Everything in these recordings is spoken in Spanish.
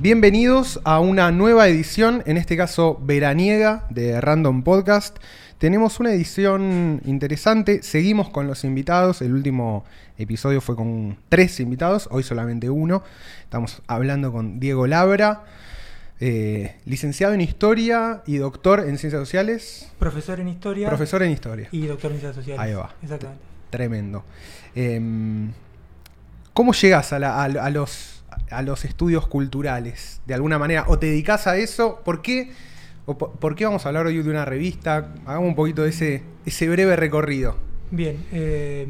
Bienvenidos a una nueva edición, en este caso veraniega de Random Podcast. Tenemos una edición interesante, seguimos con los invitados, el último episodio fue con tres invitados, hoy solamente uno. Estamos hablando con Diego Labra, eh, licenciado en Historia y doctor en Ciencias Sociales. Profesor en Historia. Profesor en Historia. Y doctor en Ciencias Sociales. Ahí va. Exactamente. Tremendo. Em, ¿Cómo llegas a, la- a- a los, a los estudios culturales? De alguna manera, ¿o te dedicas a eso? ¿Por qué, o por qué vamos a hablar hoy de una revista? Hagamos un poquito de ese, ese breve recorrido. Bien, eh,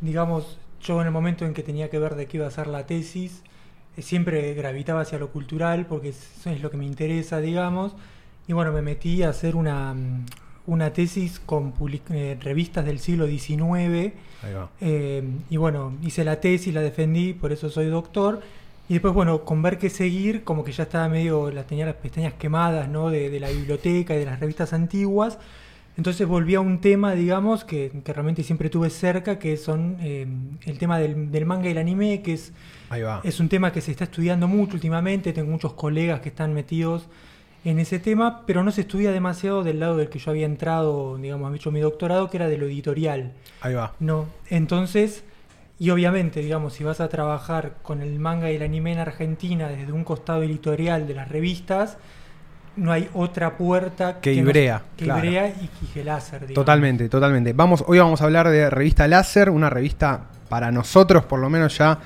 digamos, yo en el momento en que tenía que ver de qué iba a ser la tesis, eh, siempre gravitaba hacia lo cultural porque es, es lo que me interesa, digamos. Y bueno, me metí a hacer una, mm, una tesis con eh, revistas del siglo XIX. Ahí va. Eh, y bueno, hice la tesis, la defendí, por eso soy doctor. Y después, bueno, con ver qué seguir, como que ya estaba medio, la, tenía las pestañas quemadas, ¿no? De, de la biblioteca y de las revistas antiguas. Entonces volví a un tema, digamos, que, que realmente siempre tuve cerca, que son eh, el tema del, del manga y el anime, que es, Ahí va. es un tema que se está estudiando mucho últimamente. Tengo muchos colegas que están metidos en ese tema, pero no se estudia demasiado del lado del que yo había entrado, digamos, había hecho mi doctorado, que era de lo editorial. Ahí va. No, entonces, y obviamente, digamos, si vas a trabajar con el manga y el anime en Argentina desde un costado editorial de las revistas, no hay otra puerta Que no- Ibrea, que claro. Ibrea y, y que láser, digamos. Totalmente, totalmente. Vamos, hoy vamos a hablar de revista Láser, una revista para nosotros, por lo menos ya,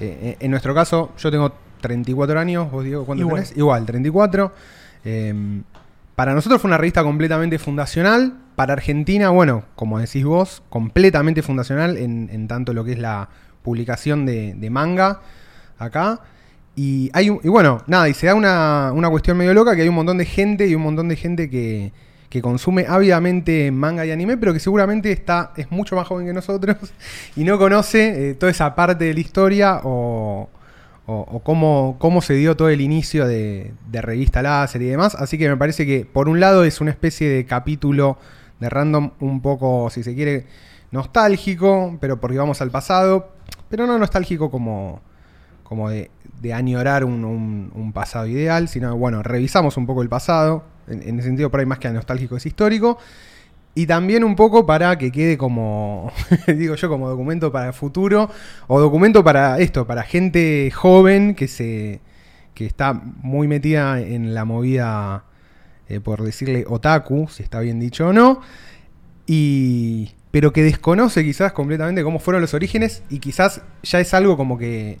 eh, en nuestro caso, yo tengo 34 años, vos Diego, ¿cuánto Igual. tenés? Igual, 34. Eh, para nosotros fue una revista completamente fundacional, para Argentina, bueno, como decís vos, completamente fundacional en, tanto lo que es la publicación de, manga acá. Y, hay y bueno, nada, y se da una, una cuestión medio loca que hay un montón de gente y un montón de gente que, que consume ávidamente manga y anime, pero que seguramente está, es mucho más joven que nosotros y no conoce eh, toda esa parte de la historia o cómo, cómo se dio todo el inicio de, de revista láser y demás. Así que me parece que por un lado es una especie de capítulo de random un poco, si se quiere, nostálgico, pero porque vamos al pasado, pero no nostálgico como, como de, de añorar un, un- pasado ideal, sino, bueno, revisamos un poco el pasado, en, en ese sentido por ahí más que nostálgico es histórico, y también un poco para que quede como, digo yo, como documento para el futuro, o documento para esto, para gente joven que se que está muy metida en la movida, eh, por decirle otaku, si está bien dicho o no, y pero que desconoce quizás completamente cómo fueron los orígenes y quizás ya es algo como que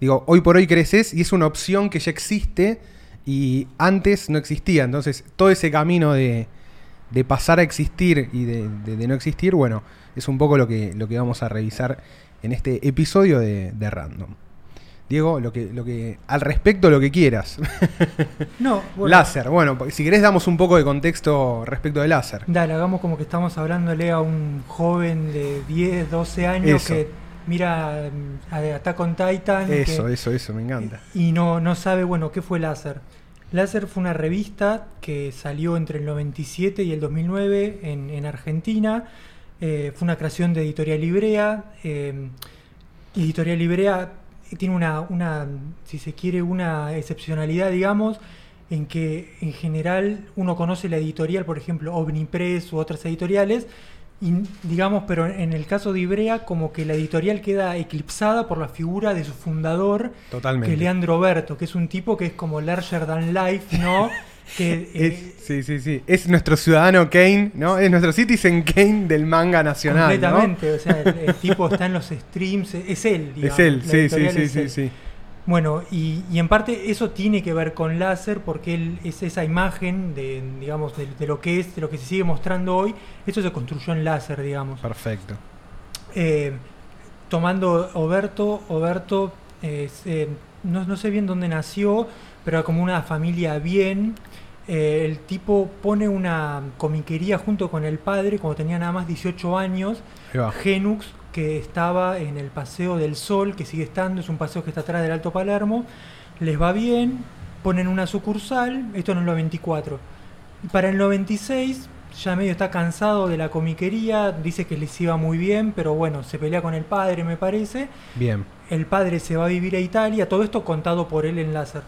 digo hoy por hoy creces y es una opción que ya existe y antes no existía. Entonces todo ese camino de, de pasar a existir y de, de- de no existir bueno es un poco lo que lo que vamos a revisar en este episodio de, de random Diego lo que lo que al respecto lo que quieras No, bueno, láser bueno si querés damos un poco de contexto respecto de láser Dale, hagamos como que estamos hablándole a un joven de 10, 12 años Eso. que mira mm, Attack on Titan que- eso eso eso me encanta y no, no sabe, bueno, qué fue Láser. Láser fue una revista que salió entre el 97 y el 2009 en, en Argentina. Eh, fue una creación de Editorial Librea. eh, Editorial Librea tiene una, una, si se quiere, una excepcionalidad, digamos, en que en general uno conoce la editorial, por ejemplo, Omnipress u otras editoriales, y digamos, pero en el caso de Ibrea, como que la editorial queda eclipsada por la figura de su fundador, Totalmente. que es Leandro Berto, que es un tipo que es como larger than life, ¿no? que eh, Es- sí, sí, sí. Es nuestro ciudadano Kane, ¿no? Es nuestro Citizen Kane del manga nacional. ¿no? completamente, o sea, el, el tipo está en los streams, es él, digamos, Es él, sí, sí, sí, sí, él. sí. Bueno, y, y en parte eso tiene que ver con láser porque él es esa imagen de, digamos, de, de lo que es, de lo que se sigue mostrando hoy, eso se construyó en láser, digamos. Perfecto. Eh, tomando Oberto, Oberto, eh, no, no sé bien dónde nació, pero como una familia bien. Eh, el tipo pone una comiquería junto con el padre cuando tenía nada más 18 años. Genux, que estaba en el Paseo del Sol, que sigue estando, es un paseo que está atrás del Alto Palermo. Les va bien, ponen una sucursal, esto en el 94. Y para el 96 ya medio está cansado de la comiquería, dice que les iba muy bien, pero bueno, se pelea con el padre, me parece. Bien. El padre se va a vivir a Italia, todo esto contado por él en láser.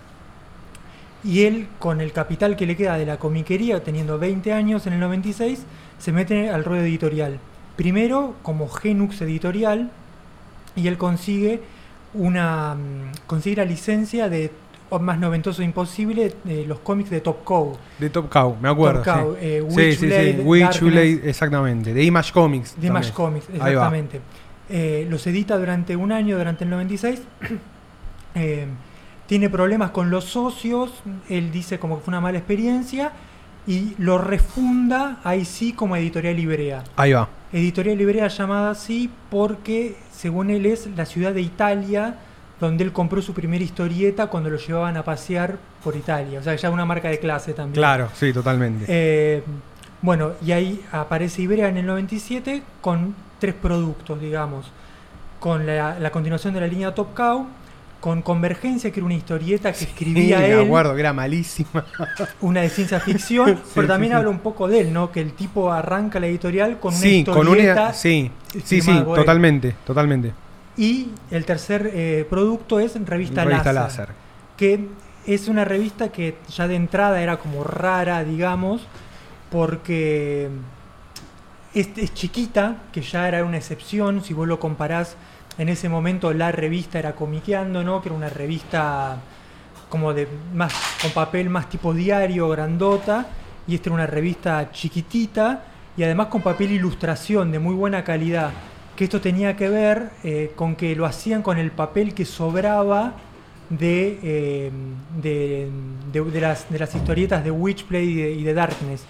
Y él, con el capital que le queda de la comiquería, teniendo 20 años en el 96, se mete al ruedo editorial. Primero como Genux Editorial, y él consigue una mm, consigue la licencia de más noventoso imposible de los cómics de Top Cow. De Top Cow, me acuerdo. Top Cow, sí. eh, Sí, sí, exactamente. De Image Comics. De Image. Comics, exactamente. Eh, los edita durante un año, durante el 96. Tiene problemas con los socios. Él dice como que fue una mala experiencia. Y lo refunda ahí sí como Editorial Librea. Ahí va. Editorial Librea llamada así porque, según él, es la ciudad de Italia donde él compró su primera historieta cuando lo llevaban a pasear por Italia. O sea, ya una marca de clase también. Claro, sí, totalmente. Eh, bueno, y ahí aparece Ibrea en el 97 con tres productos, digamos. Con la, la continuación de la línea Top Cow, con Convergencia, que era una historieta que Sí, escribía me él, acuerdo que era malísima. una de ciencia ficción, Sí, pero sí, también sí. habla un poco de él, ¿no? Que el tipo arranca la editorial con una sí, con historieta. una. Sí, sí, sí, totalmente, totalmente. Y el tercer eh, producto es Revista, Revista Láser, Láser. que es una revista que ya de entrada era como rara, digamos, porque es, es chiquita, que ya era una excepción, si vos lo comparás, en ese momento la revista era Comiqueando, ¿no? Que era una revista como de más con papel más tipo diario, grandota, y esta era una revista chiquitita y además con papel ilustración de muy buena calidad. Que esto tenía que ver eh, con que lo hacían con el papel que sobraba de, eh, de, las, historietas de Witchblade y de, y de Darkness.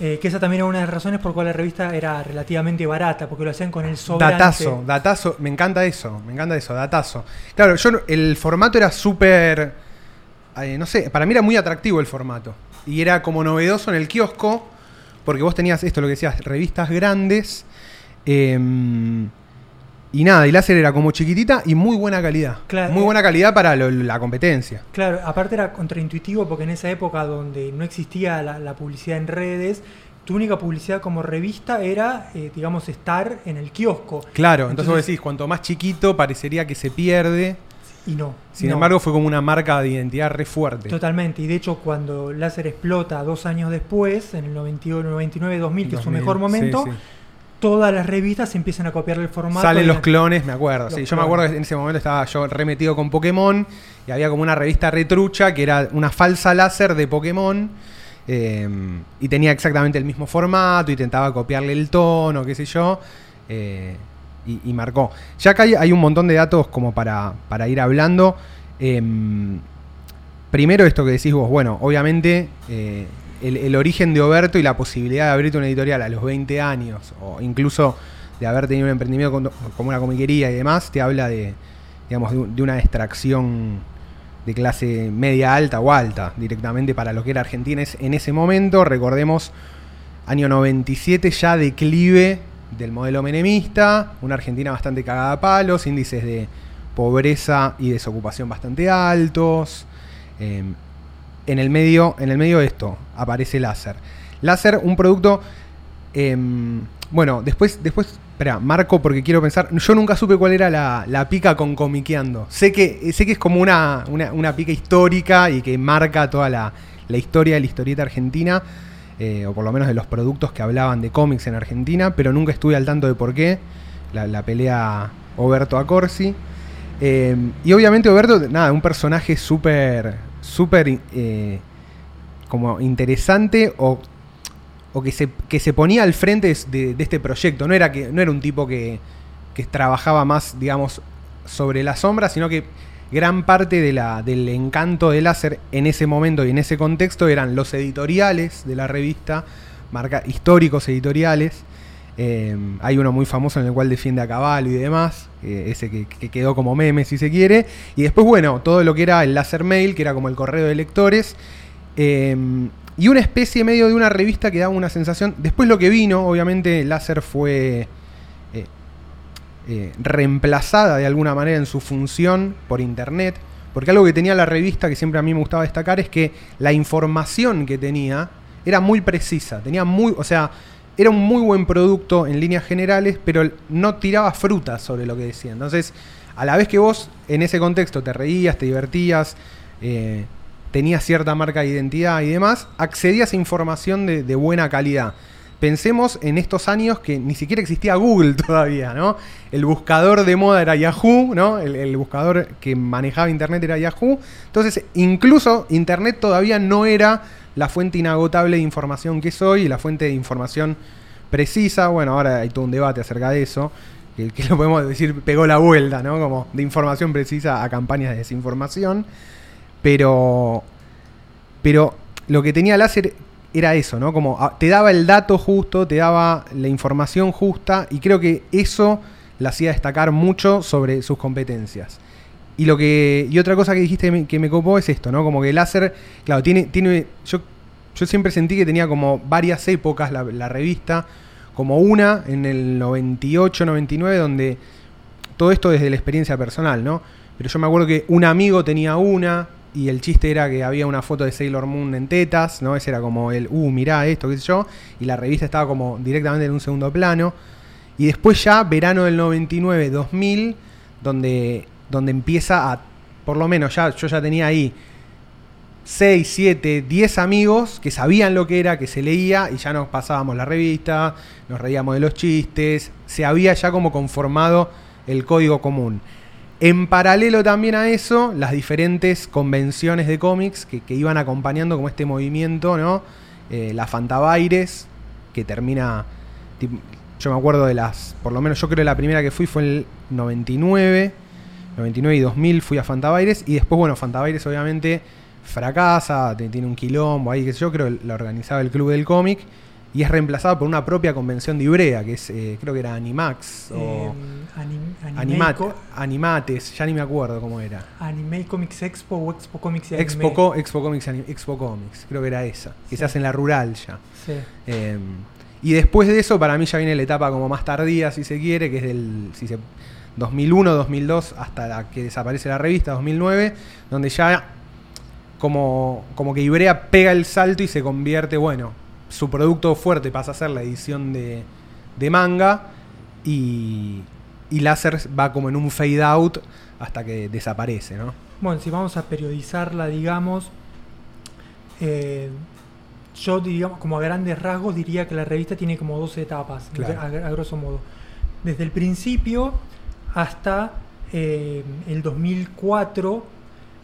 Eh, que esa también era una de las razones por cual la revista era relativamente barata, porque lo hacían con el sobrante. Datazo, datazo, me encanta eso, me encanta eso, datazo. Claro, yo el formato era súper, eh, no sé, para mí era muy atractivo el formato. Y era como novedoso en el kiosco, porque vos tenías esto, lo que decías, revistas grandes. eh, y nada, y láser era como chiquitita y muy buena calidad. Claro. Muy buena calidad para lo- la competencia. Claro, aparte era contraintuitivo porque en esa época donde no existía la, la publicidad en redes, tu única publicidad como revista era, eh, digamos, estar en el kiosco. Claro, entonces, vos decís, cuanto más chiquito parecería que se pierde. Y no. Sin no. embargo, fue como una marca de identidad re fuerte. Totalmente, y de hecho cuando Láser explota dos años después, en el 91, 99, 2000, que es su 2000, mejor momento, sí, sí. Todas las revistas empiezan a copiar el formato. Salen los clones, me acuerdo. Los Sí, yo me acuerdo que en ese momento estaba yo remetido con Pokémon y había como una revista retrucha que era una falsa láser de Pokémon eh, y tenía exactamente el mismo formato, intentaba copiarle el tono, qué sé yo, eh, y, y marcó. Ya acá hay, hay un montón de datos como para, para ir hablando. Em, primero esto que decís vos, bueno, obviamente eh, el, origen de Oberto y la posibilidad de abrirte una editorial a los 20 años, o incluso de haber tenido un emprendimiento como una comiquería y demás, te habla de, digamos, de, un- de una extracción de clase media alta o alta, directamente para lo que era Argentina en ese momento. Recordemos, año 97 ya declive del modelo menemista, una Argentina bastante cagada a palos, índices de pobreza y desocupación bastante altos. Eh, en el medio, en el medio de esto aparece Láser. Láser, un producto. em, bueno, después, después, espera, marco porque quiero pensar. Yo nunca supe cuál era la, la pica con comiqueando. Sé que, sé que es como una, una, una pica histórica y que marca toda la, la historia de la historieta argentina. eh, o por lo menos de los productos que hablaban de cómics en Argentina, pero nunca estuve al tanto de por qué. La, pelea Oberto a Corsi. Eh, y obviamente Oberto, nada, un personaje súper, súper eh, como interesante o, o que, se, que se ponía al frente de, este proyecto. No era, que, no era un tipo que, que trabajaba más, digamos, sobre la sombra, sino que gran parte de la, del encanto de láser en ese momento y en ese contexto eran los editoriales de la revista, marca, históricos editoriales. Eh, hay uno muy famoso en el cual defiende a caballo y demás, eh, ese que, que quedó como meme si se quiere. Y después, bueno, todo lo que era el láser mail, que era como el correo de lectores. eh, y una especie medio de una revista que daba una sensación. Después lo que vino, obviamente, láser fue eh, eh, reemplazada de alguna manera en su función por internet. Porque algo que tenía la revista que siempre a mí me gustaba destacar es que la información que tenía era muy precisa. Tenía muy. O sea, era un muy buen producto en líneas generales, pero no tiraba fruta sobre lo que decía. Entonces, a la vez que vos en ese contexto te reías, te divertías, eh, tenía cierta marca de identidad y demás, accedía a información de, de buena calidad. Pensemos en estos años que ni siquiera existía Google todavía, ¿no? El buscador de moda era Yahoo, ¿no? El, el, buscador que manejaba Internet era Yahoo. Entonces, incluso Internet todavía no era la fuente inagotable de información que es hoy, la fuente de información precisa. Bueno, ahora hay todo un debate acerca de eso, que, que lo podemos decir, pegó la vuelta, ¿no? Como de información precisa a campañas de desinformación. Pero, pero lo que tenía láser era eso, ¿no? Como ah, te daba el dato justo, te daba la información justa y creo que eso la hacía destacar mucho sobre sus competencias. Y lo que y otra cosa que dijiste que me, copó es esto, ¿no? Como que el láser, claro, tiene tiene yo yo siempre sentí que tenía como varias épocas la, la revista, como una en el 98, 99 donde todo esto desde la experiencia personal, ¿no? Pero yo me acuerdo que un amigo tenía una, y el chiste era que había una foto de Sailor Moon en tetas, ¿no? Ese era como el, uh, mirá esto, qué sé yo, y la revista estaba como directamente en un segundo plano. Y después ya, verano del 99, 2000, donde, donde empieza a, por lo menos ya, yo ya tenía ahí 6, 7, 10 amigos que sabían lo que era, que se leía, y ya nos pasábamos la revista, nos reíamos de los chistes, se había ya como conformado el código común. En paralelo también a eso, las diferentes convenciones de cómics que, iban acompañando como este movimiento, ¿no? Eh, la Fantabaires, que termina. Yo me acuerdo de las. Por lo menos yo creo que la primera que fui fue en el 99. 99 y 2000 fui a Fantabaires. Y después, bueno, Fantabaires obviamente fracasa, tiene un quilombo ahí, que yo creo que la organizaba el Club del Cómic y es reemplazado por una propia convención de Ibrea, que es, eh, creo que era Animax o Eh, anim, Co- Animates, ya ni me acuerdo cómo era. Anime Comics Expo o Expo Comics y Expo, Anime. Co- Expo Comics, Expo Comics, creo que era esa, que Sí. se hace en la rural ya. Sí. Eh, y después de eso, para mí ya viene la etapa como más tardía, si se quiere, que es del si se, 2001, 2002, hasta la que desaparece la revista, 2009, donde ya como, como que Ibrea pega el salto y se convierte, bueno, su producto fuerte pasa a ser la edición de, de manga y, y Láser va como en un fade out hasta que desaparece, ¿no? Bueno, si vamos a periodizarla, digamos, eh, yo digamos, como a grandes rasgos diría que la revista tiene como dos etapas, Claro. a, a grosso modo. Desde el principio hasta eh, el 2004,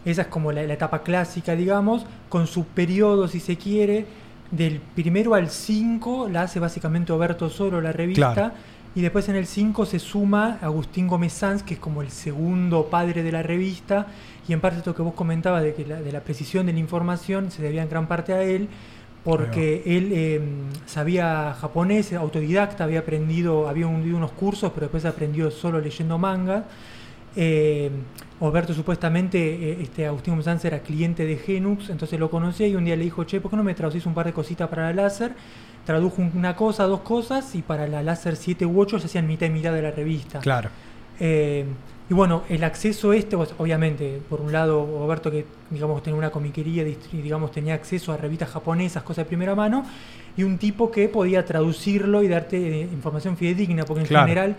esa es como la, la etapa clásica, digamos, con su periodo, si se quiere, del primero al 5, la hace básicamente Oberto Soro, la revista. Claro. Y después en el 5 se suma Agustín Gómez Sanz, que es como el segundo padre de la revista. Y en parte esto que vos comentabas de, que la, de la precisión de la información se debía en gran parte a él, porque él eh, sabía japonés, autodidacta, había aprendido, había hundido unos cursos, pero después aprendió solo leyendo manga. Eh, Alberto supuestamente, eh, este Agustín Sanz era cliente de Genux, entonces lo conocía y un día le dijo, che, ¿por qué no me traducís un par de cositas para la láser? Tradujo una cosa, dos cosas, y para la láser 7 u 8 se hacían mitad y mitad de la revista. Claro. Y bueno, el acceso este, pues, obviamente, por un lado, Roberto que digamos tenía una comiquería y digamos tenía acceso a revistas japonesas, cosas de primera mano, y un tipo que podía traducirlo y darte eh, información fidedigna, porque en Claro. general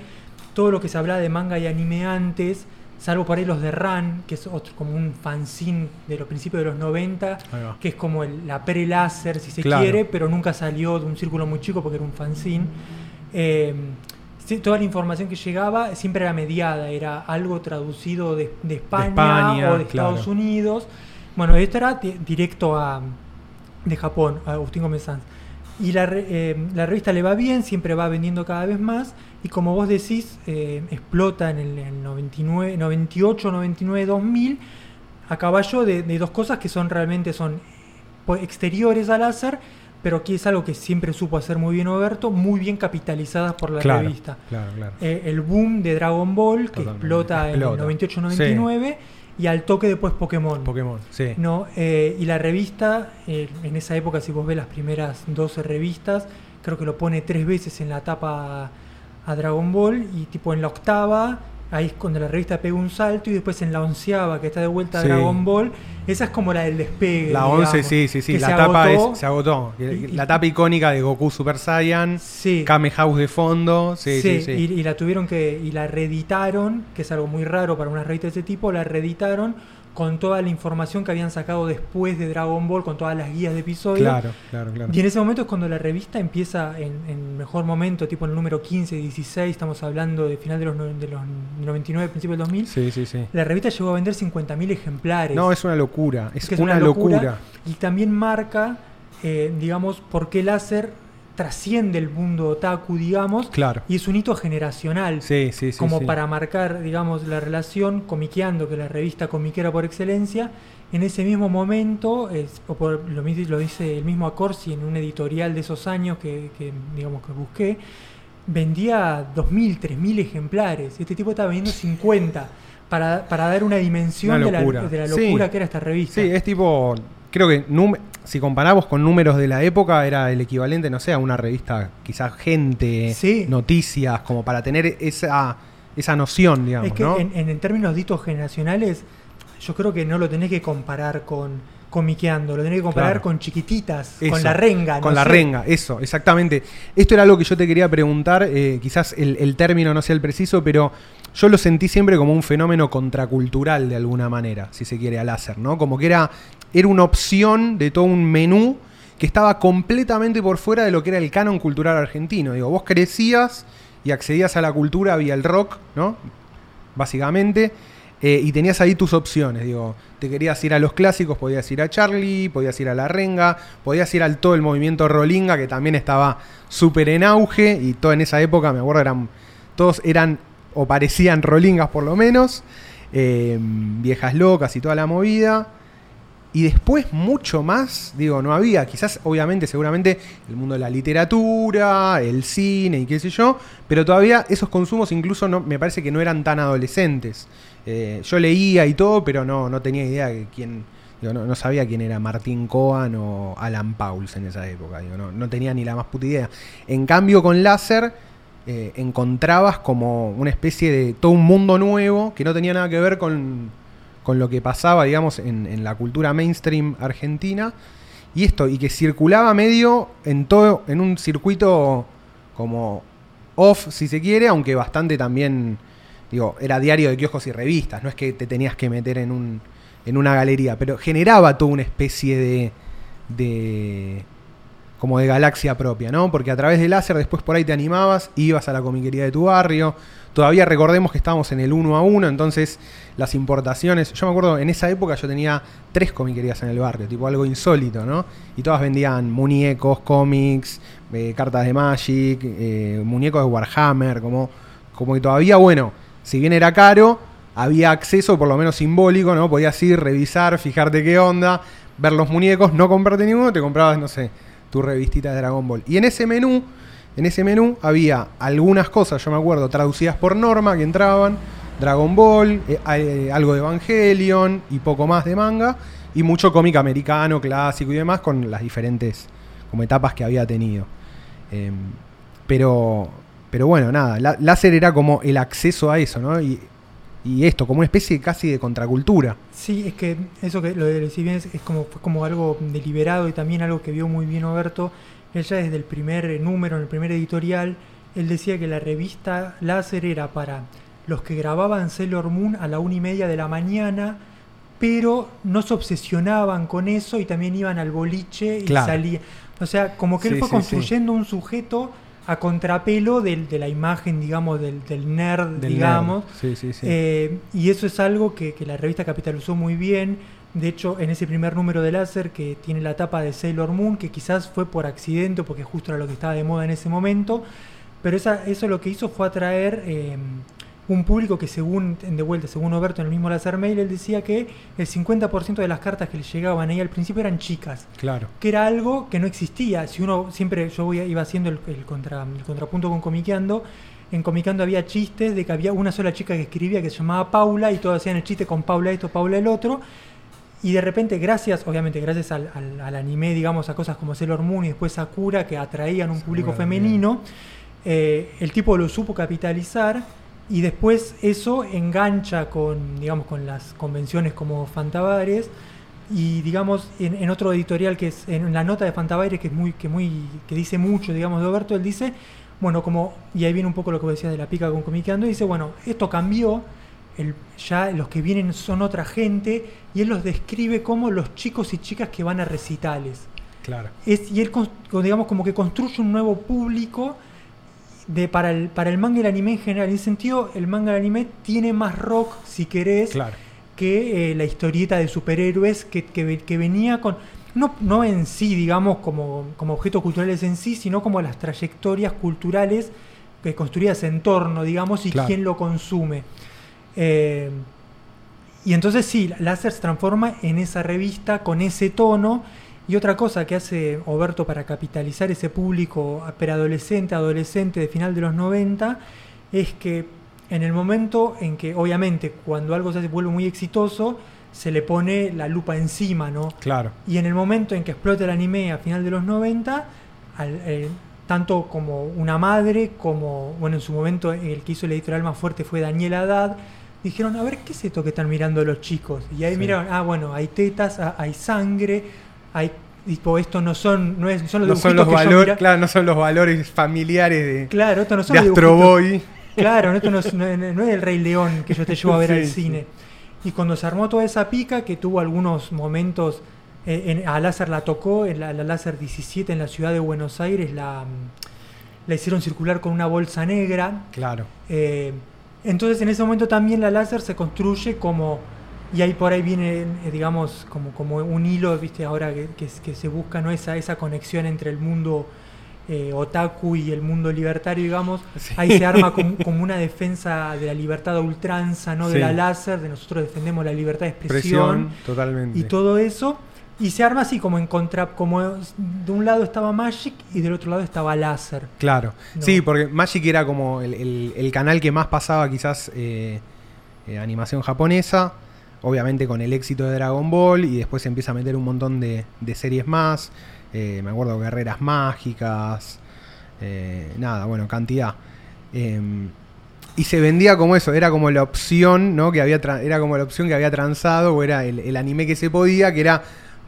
todo lo que se hablaba de manga y anime antes, salvo por ahí los de Ran, que es otro, como un fanzine de los principios de los 90, Ahí va. que es como el- la pre-láser, si se Claro. quiere, pero nunca salió de un círculo muy chico porque era un fanzine. Eh, sí, toda la información que llegaba siempre era mediada, era algo traducido de, de España, España, o de claro. Estados Unidos. Bueno, esto era di- directo a, de Japón, a Agustín Gómez Sanz. Y la, eh, la revista le va bien, siempre va vendiendo cada vez más. Y como vos decís, eh, explota en el, en 99, 98, 99, 2000, a caballo de, de dos cosas que son realmente son pues, exteriores al láser, pero que es algo que siempre supo hacer muy bien Oberto, muy bien capitalizadas por la claro, revista. Claro, claro. Eh, el boom de Dragon Ball, que explota, en Explota. el 98-99, y al toque después Pokémon. Pokémon, sí. ¿no? Eh, y la revista, eh, en esa época, si vos ves las primeras 12 revistas, creo que lo pone tres veces en la tapa a Dragon Ball, y tipo en la octava, ahí es cuando la revista pega un salto, y después en la onceava, que está de vuelta a Sí. Dragon Ball, esa es como la del despegue. La 11, digamos, sí, sí, sí. que La se tapa agotó. es, se agotó. Y- y- la tapa icónica de Goku Super Saiyan, Sí. Kame House de fondo. Sí, sí, sí. Y, y la tuvieron que. y la reeditaron, que es algo muy raro para una revista de ese tipo, la reeditaron con toda la información que habían sacado después de Dragon Ball, con todas las guías de episodios. Claro, claro, claro. Y en ese momento es cuando la revista empieza en, en mejor momento, tipo en el número 15, 16, estamos hablando de final de los, no- de los 99, principio del 2000. Sí, sí, sí. La revista llegó a vender 50.000 ejemplares. No, es una locura. Es, que es una, locura. Y también marca, eh, digamos, por qué láser trasciende el mundo otaku, digamos, Claro. y es un hito generacional. Sí, sí, sí. como sí. para marcar, digamos, la relación comiqueando, que es la revista comiquera por excelencia, en ese mismo momento, es- o por, lo, lo dice el mismo Acorsi en un editorial de esos años que, que, digamos que busqué, vendía 2.000, 3.000 ejemplares. Este tipo estaba vendiendo 50 para, para dar una dimensión Una de la, locura. de la Sí. locura que era esta revista. Sí, es tipo. Creo que si comparamos con números de la época, era el equivalente, no sé, a una revista, quizás gente, Sí. noticias, como para tener esa, esa noción, digamos, Es que ¿no? en, términos de hitos generacionales, yo creo que no lo tenés que comparar con comiqueando, lo tenés que comparar Claro. con chiquititas, Eso, con la renga. Con no la sé. renga, eso, exactamente. Esto era algo que yo te quería preguntar, eh, quizás el, el término no sea el preciso, pero yo lo sentí siempre como un fenómeno contracultural de alguna manera, si se quiere, al láser, ¿no? Como que era, era una opción de todo un menú que estaba completamente por fuera de lo que era el canon cultural argentino. Digo, vos crecías y accedías a la cultura vía el rock, ¿no? Básicamente. eh, y tenías ahí tus opciones, digo, te querías ir a los clásicos, podías ir a Charlie, podías ir a La Renga, podías ir al todo el movimiento Rolinga, que también estaba súper en auge, y todo en esa época, me acuerdo, eran, todos eran, o parecían Rolingas por lo menos, eh, viejas locas y toda la movida. Y después mucho más, digo, no había, quizás obviamente, seguramente el mundo de la literatura, el cine y qué sé yo, pero todavía esos consumos incluso no, me parece que no eran tan adolescentes. Eh, yo leía y todo, pero no, no tenía idea de quién, digo, no, no sabía quién era Martín Cohen o Alan Pauls en esa época, no, no tenía ni la más puta idea. En cambio con láser eh, encontrabas como una especie de todo un mundo nuevo que no tenía nada que ver con, con lo que pasaba, digamos, en, en la cultura mainstream argentina. Y esto, y que circulaba medio en todo, en un circuito como off, si se quiere, aunque bastante también, digo, era diario de kioscos y revistas, no es que te tenías que meter en un en una galería, pero generaba toda una especie de, de como de galaxia propia, ¿no? Porque a través del láser después por ahí te animabas, ibas a la comiquería de tu barrio. Todavía recordemos que estábamos en el uno a uno, entonces las importaciones. Yo me acuerdo, en esa época yo tenía tres comiquerías en el barrio, tipo algo insólito, ¿no? Y todas vendían muñecos, cómics, eh, cartas de Magic, eh, muñecos de Warhammer, como, como que todavía, bueno, si bien era caro, había acceso por lo menos simbólico, ¿no? Podías ir, revisar, fijarte qué onda, ver los muñecos, no comprarte ninguno, te comprabas, no sé, tu revistita de Dragon Ball. Y en ese menú, en ese menú había algunas cosas, yo me acuerdo, traducidas por norma que entraban, Dragon Ball, eh, eh, algo de Evangelion y poco más de manga, y mucho cómic americano, clásico y demás, con las diferentes como etapas que había tenido. Eh, pero, pero bueno, nada, láser era como el acceso a eso, ¿no? Y, esto, como una especie casi de contracultura. Sí, es que eso que lo de bien es, es como, fue como algo deliberado y también algo que vio muy bien Oberto. Él ya desde el primer número, en el primer editorial, él decía que la revista Láser era para los que grababan Sailor Moon a la una y media de la mañana, pero no se obsesionaban con eso y también iban al boliche y Claro. salían. O sea, como que él Sí, fue sí, sí. construyendo un sujeto a contrapelo del- de la imagen, digamos, del, del nerd, Del digamos. nerd. Sí, sí, sí. Eh, y eso es algo que, que la revista capitalizó muy bien. De hecho, en ese primer número de láser que tiene la tapa de Sailor Moon, que quizás fue por accidente, porque justo era lo que estaba de moda en ese momento, pero esa, eso lo que hizo fue atraer eh, un público que según, de vuelta, según Oberto en el mismo láser mail, él decía que el 50% de las cartas que le llegaban ahí al principio eran chicas claro. que era algo que no existía. Si uno siempre, yo voy- iba haciendo el, el contra, el contrapunto con Comiqueando, en Comiqueando había chistes de que había una sola chica que escribía que se llamaba Paula y todos hacían el chiste con Paula esto, Paula el otro. Y de repente, gracias, obviamente, gracias al, al- al anime, digamos, a cosas como Sailor Moon y después Sakura, que atraían un público Sakura, femenino, eh, el tipo lo supo capitalizar y después eso engancha con, digamos, con las convenciones como Fantabares y digamos en, en otro editorial que es en la nota de Fantabaires que es muy que muy que dice mucho digamos de Oberto él dice bueno como y ahí viene un poco lo que decías de la pica con Comiqueando dice bueno esto cambió el, ya los que vienen son otra gente y él los describe como los chicos y chicas que van a recitales. Claro. Es, y él, digamos, como que construye un nuevo público de, para, el, para el manga y el anime en general. En ese sentido, el manga y el anime tiene más rock, si querés, Claro. que eh, la historieta de superhéroes que, que que venía con. No, no en sí, digamos, como, como objetos culturales en sí, sino como las trayectorias culturales que construidas en torno, digamos, y Claro. quién lo consume. Eh, y entonces sí, Láser se transforma en esa revista con ese tono. Y otra cosa que hace Oberto para capitalizar ese público preadolescente, adolescente de final de los 90, es que en el momento en que, obviamente, cuando algo se vuelve muy exitoso, se le pone la lupa encima, ¿no? Claro. Y en el momento en que explota el anime a final de los 90, al- eh, tanto como una madre, como, bueno, en su momento el que hizo el editorial más fuerte fue Daniel Haddad, dijeron, a ver, ¿qué es esto que están mirando los chicos? Y ahí Sí. miraron, ah, bueno, hay tetas, ah, hay sangre, hay, tipo, esto no son, no es, son los No son valores, claro, no son los valores familiares de, Claro, esto no son de los Astro dibujitos- Boy. Claro, esto no es, no- no es el Rey León que yo te llevo a ver al sí. cine. Y cuando se armó toda esa pica, que tuvo algunos momentos, eh, en- a Láser la tocó, en la, la Láser 17 en la ciudad de Buenos Aires, la, la hicieron circular con una bolsa negra. Claro. Eh, entonces en ese momento también la Láser se construye como, y ahí por ahí viene, eh, digamos, como, como un hilo, viste, ahora que, que- que se busca ¿no? esa, esa conexión entre el mundo eh, otaku y el mundo libertario, digamos, Sí. ahí se arma como, como una defensa de la libertad a ultranza, ¿no? De la láser, de nosotros defendemos la libertad de Presión, expresión totalmente. y todo eso. Y se arma así como en contra, como de un lado estaba Magic y del otro lado estaba Láser. Claro. No. Sí, porque Magic era como el, el- el canal que más pasaba quizás eh, eh, animación japonesa. Obviamente con el éxito de Dragon Ball y después se empieza a meter un montón de, de series más. Eh, me acuerdo Guerreras Mágicas. nada, bueno, cantidad. Eh, y se vendía como eso, era como la opción, ¿no? Que había era como la opción que había transado, o era el, el anime que se podía, que era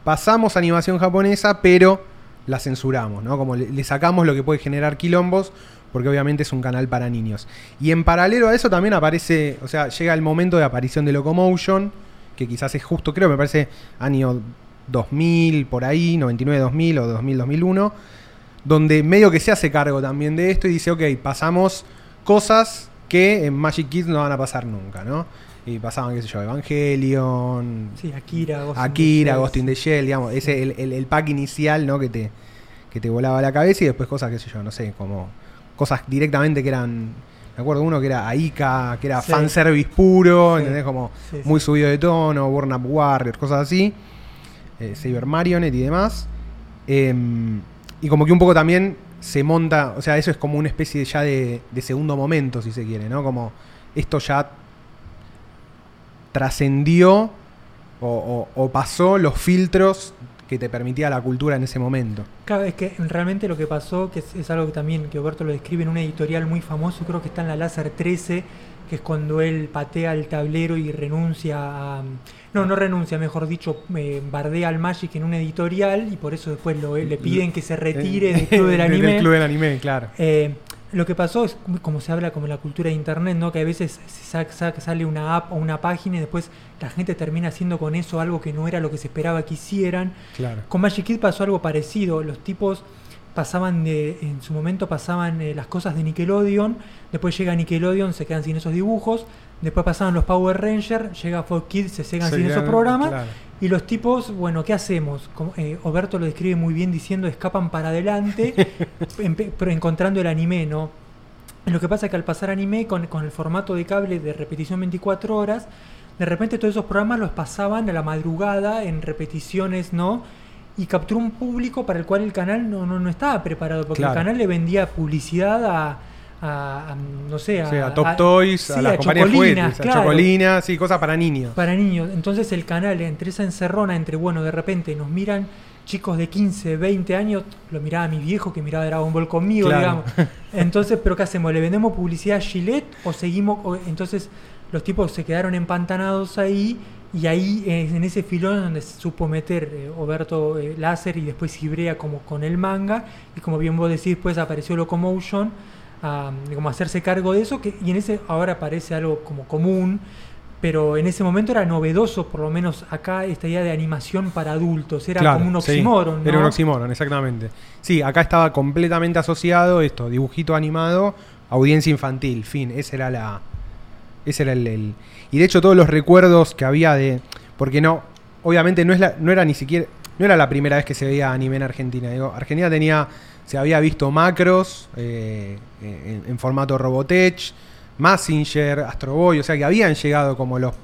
pasamos animación japonesa, pero la censuramos, ¿no? Como le, sacamos lo que puede generar quilombos, porque obviamente es un canal para niños. Y en paralelo a eso también aparece, o sea, llega el momento de aparición de Locomotion, que quizás es justo, creo, me parece año 2000, por ahí, 99-2000 o 2000-2001, donde medio que se hace cargo también de esto y dice, ok, pasamos cosas que en Magic Kids no van a pasar nunca, ¿no? Y pasaban, qué sé yo, Evangelion, Sí, Akira, Ghost Akira, Ghost in the Shell, digamos, ese el, el- el pack inicial, ¿no? Que te, que te volaba la cabeza y después cosas, qué sé yo, no sé, como cosas directamente que eran. Me acuerdo uno que era Aika, que era Sí. fanservice puro, Sí. ¿entendés? Como Sí, muy subido de tono, Burn Up Warriors, cosas así. Eh, Saber Marionette y demás. Em, y como que un poco también se monta, o sea, eso es como una especie ya de, de segundo momento, si se quiere, ¿no? Como esto ya trascendió o, o- o pasó los filtros que te permitía la cultura en ese momento. Claro, es que realmente lo que pasó, que es, es algo que también que Oberto lo describe en un editorial muy famoso, creo que está en la Láser 13, que es cuando él patea el tablero y renuncia a... No, no renuncia, mejor dicho, eh, bardea al Magic en un editorial y por eso después lo- le piden que se retire del club del anime. Del club del anime, claro. Eh, lo que pasó es como se habla como la cultura de internet, ¿no? Que a veces sale una app o una página y después la gente termina haciendo con eso algo que no era lo que se esperaba que hicieran. Claro. Con Magic Kid pasó algo parecido. Los tipos pasaban de, en su momento pasaban eh, las cosas de Nickelodeon, después llega Nickelodeon, se quedan sin esos dibujos, después pasaban los Power Rangers, llega Fox Kids, se quedan sin esos programas. claro. Y los tipos, bueno, ¿qué hacemos? Como, eh, Oberto lo describe muy bien diciendo escapan para adelante, pero encontrando el anime, ¿no? Lo que pasa es que al pasar anime con, con el formato de cable de repetición 24 horas, de repente todos esos programas los pasaban a la madrugada en repeticiones, ¿no? Y capturó un público para el cual el canal no, no, no estaba preparado, porque Claro. el canal le vendía publicidad a, a- a, no sé, a Top Toys, a las compañías juguetes, a claro. Chocolinas, sí, cosas para niños. Para niños. Entonces el canal, entre esa encerrona, entre, bueno, de repente nos miran chicos de 15, 20 años, lo miraba mi viejo que miraba Dragon Ball conmigo, Claro. digamos. Entonces, ¿pero qué hacemos? ¿Le vendemos publicidad a Gillette o seguimos? o- entonces los tipos se quedaron empantanados ahí y ahí en ese filón donde se supo meter eh, Oberto eh, Láser y después Ibrea como con el manga y como bien vos decís, después apareció Locomotion a como hacerse cargo de eso que, y en ese ahora parece algo como común pero en ese momento era novedoso, por lo menos acá, esta idea de animación para adultos. Era Claro, como un sí, oxímoron, ¿no? Era un oxímoron, exactamente. Sí, acá estaba completamente asociado esto, dibujito animado, audiencia infantil, fin, ese era la. Ese era el, el- Y de hecho, todos los recuerdos que había de. Porque no. Obviamente no es la, no era ni siquiera. No era la primera vez que se veía anime en Argentina. Digo, Argentina tenía. Se había visto macros eh, en, en formato Robotech, Massinger, Astro Boy, o sea que habían llegado como los,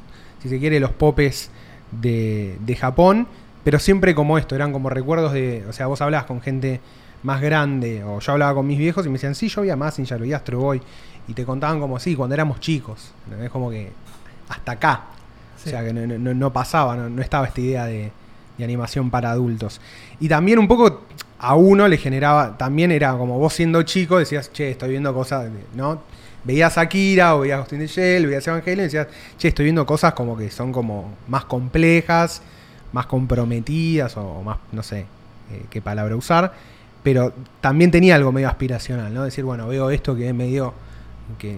si se quiere, los popes de, de Japón, pero siempre como esto, eran como recuerdos de, o sea, vos hablabas con gente más grande, o yo hablaba con mis viejos y me decían, sí, yo veía Massinger, veía Astro Boy, y te contaban como, sí, cuando éramos chicos, es como que hasta acá, Sí. o sea, que no, no- no pasaba, no, no estaba esta idea de, de animación para adultos. Y también un poco a uno le generaba, también era como vos siendo chico, decías, che, estoy viendo cosas, de- ¿no? Veías Akira o veías Ghost in the Shell, veías Evangelion y decías, che, estoy viendo cosas como que son como más complejas, más comprometidas o más, no sé eh, qué palabra usar, pero también tenía algo medio aspiracional, ¿no? Decir, bueno, veo esto que es medio, que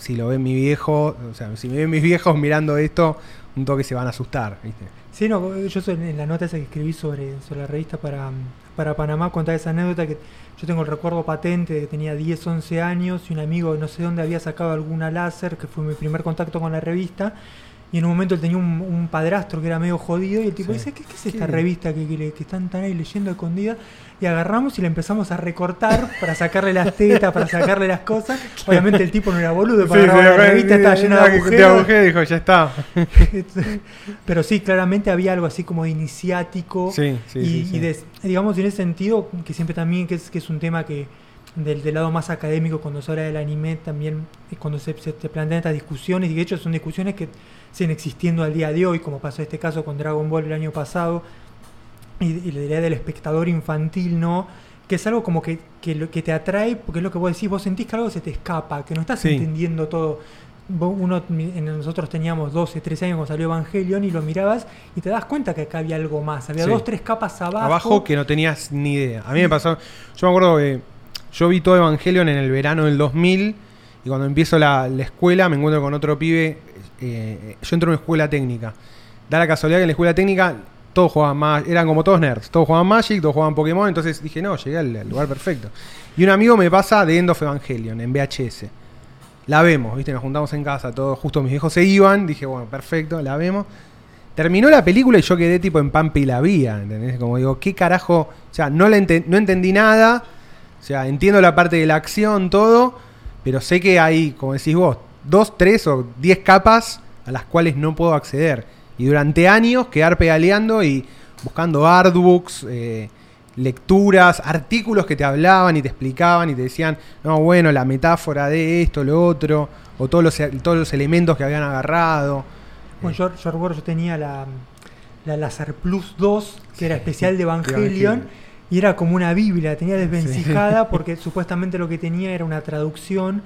si lo ve mi viejo, o sea, si me ven mis viejos mirando esto, un toque se van a asustar, ¿viste? Sí, no, yo en la nota esa que escribí sobre, sobre la revista para, para Panamá contaba esa anécdota que yo tengo el recuerdo patente de que tenía 10, 11 años y un amigo no sé dónde había sacado alguna láser, que fue mi primer contacto con la revista, y en un momento él tenía un, un padrastro que era medio jodido y el tipo Sí. dice, ¿qué, qué es esta ¿Qué? revista que, que están tan ahí leyendo escondida? Y agarramos y le empezamos a recortar para sacarle las tetas, para sacarle las cosas. Obviamente el tipo no era boludo, para la revista estaba llena de agujeros. dijo, ya está. Pero sí, claramente había algo así como de iniciático. Sí, sí, y, y de- digamos, en ese sentido, que siempre también, que es, que es un tema que del, del lado más académico, cuando se habla del anime, también eh, cuando se, se te plantean estas discusiones, y de hecho son discusiones que siguen existiendo al día de hoy, como pasó este caso con Dragon Ball el año pasado, y, y la idea del espectador infantil, ¿no? Que es algo como que, que, lo, que te atrae, porque es lo que vos decís, vos sentís que algo se te escapa, que no estás Sí. entendiendo todo. Uno, en- nosotros teníamos 12, 13 años cuando salió Evangelion y lo mirabas y te das cuenta que acá había algo más. Había Sí. dos, tres capas abajo. Abajo que no tenías ni idea. A mí me pasó, yo me acuerdo que yo vi todo Evangelion en el verano del 2000 y cuando empiezo la, la escuela me encuentro con otro pibe, eh, yo entro en una escuela técnica. Da la casualidad que en la escuela técnica todos jugaban más, eran como todos nerds, todos jugaban Magic, todos jugaban Pokémon, entonces dije, no, llegué al, lugar perfecto. Y un amigo me pasa de End of Evangelion en VHS. La vemos, ¿viste? Nos juntamos en casa, todos, justo mis viejos se iban, dije, bueno, perfecto, la vemos. Terminó la película y yo quedé tipo en Pampa y la vía, ¿entendés? Como digo, ¿qué carajo? O sea, no, la no entendí nada, o sea, entiendo la parte de la acción, todo, pero sé que hay, como decís vos, dos, tres o diez capas a las cuales no puedo acceder. Y durante años quedar pedaleando y buscando artbooks, eh, lecturas, artículos que te hablaban y te explicaban y te decían, no, bueno, la metáfora de esto, lo otro, o todos los, todos los elementos que habían agarrado. Bueno, yo, yo recuerdo, yo tenía la, la Laser Plus 2, que era especial de Evangelion. Evangelion, y era como una Biblia, tenía desvencijada porque supuestamente lo que tenía era una traducción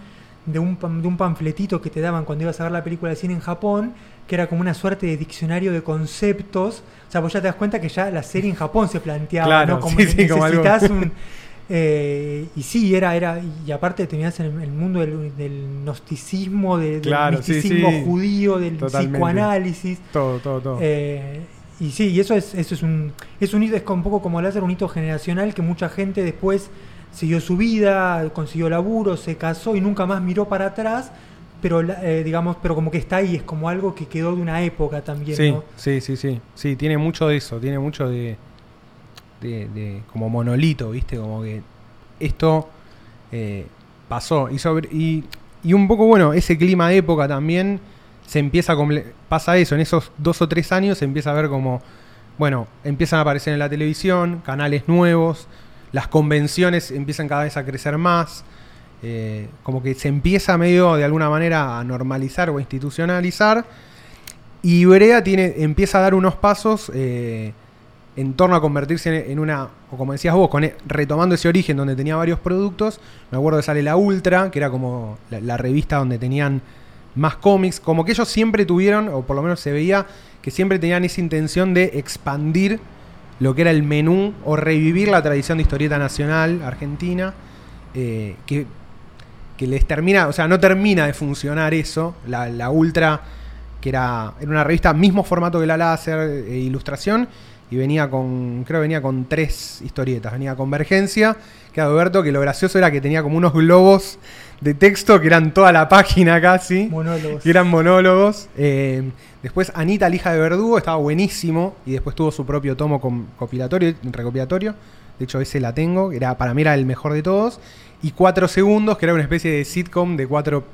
de un, de un panfletito que te daban cuando ibas a ver la película de cine en Japón, que era como una suerte de diccionario de conceptos. O sea, vos ya te das cuenta que ya la serie en Japón se planteaba, Claro, ¿no? Como sí, como necesitas un... eh, y sí, era, era, y aparte tenías el, el mundo del, del gnosticismo, de- del sí, misticismo sí. judío, del Totalmente. psicoanálisis. Todo, todo, todo. Eh, y sí, y eso es, eso es un, es un hito, es un poco como láser, un hito generacional que mucha gente después siguió su vida, consiguió laburo, se casó y nunca más miró para atrás, pero eh, digamos, pero como que está ahí, es como algo que quedó de una época también, Sí, ¿no? sí, sí, sí. Sí, tiene mucho de eso, tiene mucho de, de, de como monolito, ¿viste? Como que esto eh, pasó. Y, sobre, y, y un poco, bueno, ese clima de época también se empieza a pasa eso, en esos dos o tres años se empieza a ver como, bueno, empiezan a aparecer en la televisión, canales nuevos, las convenciones empiezan cada vez a crecer más. eh, como que se empieza medio de alguna manera a normalizar o a institucionalizar y Brea tiene, empieza a dar unos pasos eh, en torno a convertirse en, una, o como decías vos, con, e- retomando ese origen donde tenía varios productos. Me acuerdo que sale la Ultra, que era como la revista donde tenían más cómics. Como que ellos siempre tuvieron, o por lo menos se veía, que siempre tenían esa intención de expandir lo que era el menú o revivir la tradición de historieta nacional argentina. eh, que, que les termina, o sea, no termina de funcionar eso. La, Ultra que era, era una revista mismo formato que la láser, e ilustración, y venía con, creo que venía con tres historietas. Venía Convergencia, que era Alberto, que lo gracioso era que tenía como unos globos de texto que eran toda la página casi. Monólogos. Que eran monólogos. Eh, después Anita, la hija de Verdugo, estaba buenísimo. Y después tuvo su propio tomo compilatorio, recopilatorio. De hecho, ese la tengo. Era, para mí era el mejor de todos. Y Cuatro Segundos, que era una especie de sitcom de cuatro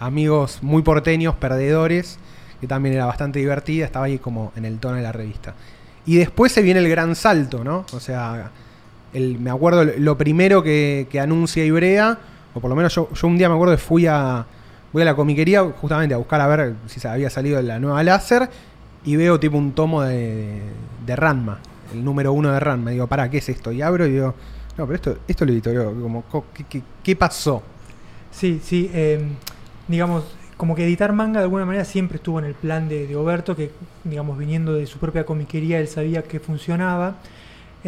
amigos muy porteños, perdedores. Que también era bastante divertida. Estaba ahí como en el tono de la revista. Y después se viene el gran salto, ¿no? O sea, el, me acuerdo lo primero que, que anuncia Ibrea o por lo menos yo, un día me acuerdo que fui a, voy a la comiquería justamente a buscar a ver si había salido la nueva láser y veo tipo un tomo de, de Ranma, el número uno de Ranma. digo, ¿para qué es esto? Y abro y digo, no, pero esto, esto lo editorió, como, ¿qué, qué, pasó? Sí, sí, eh, digamos, como que editar manga de alguna manera siempre estuvo en el plan de, de Oberto, que digamos, viniendo de su propia comiquería, él sabía que funcionaba.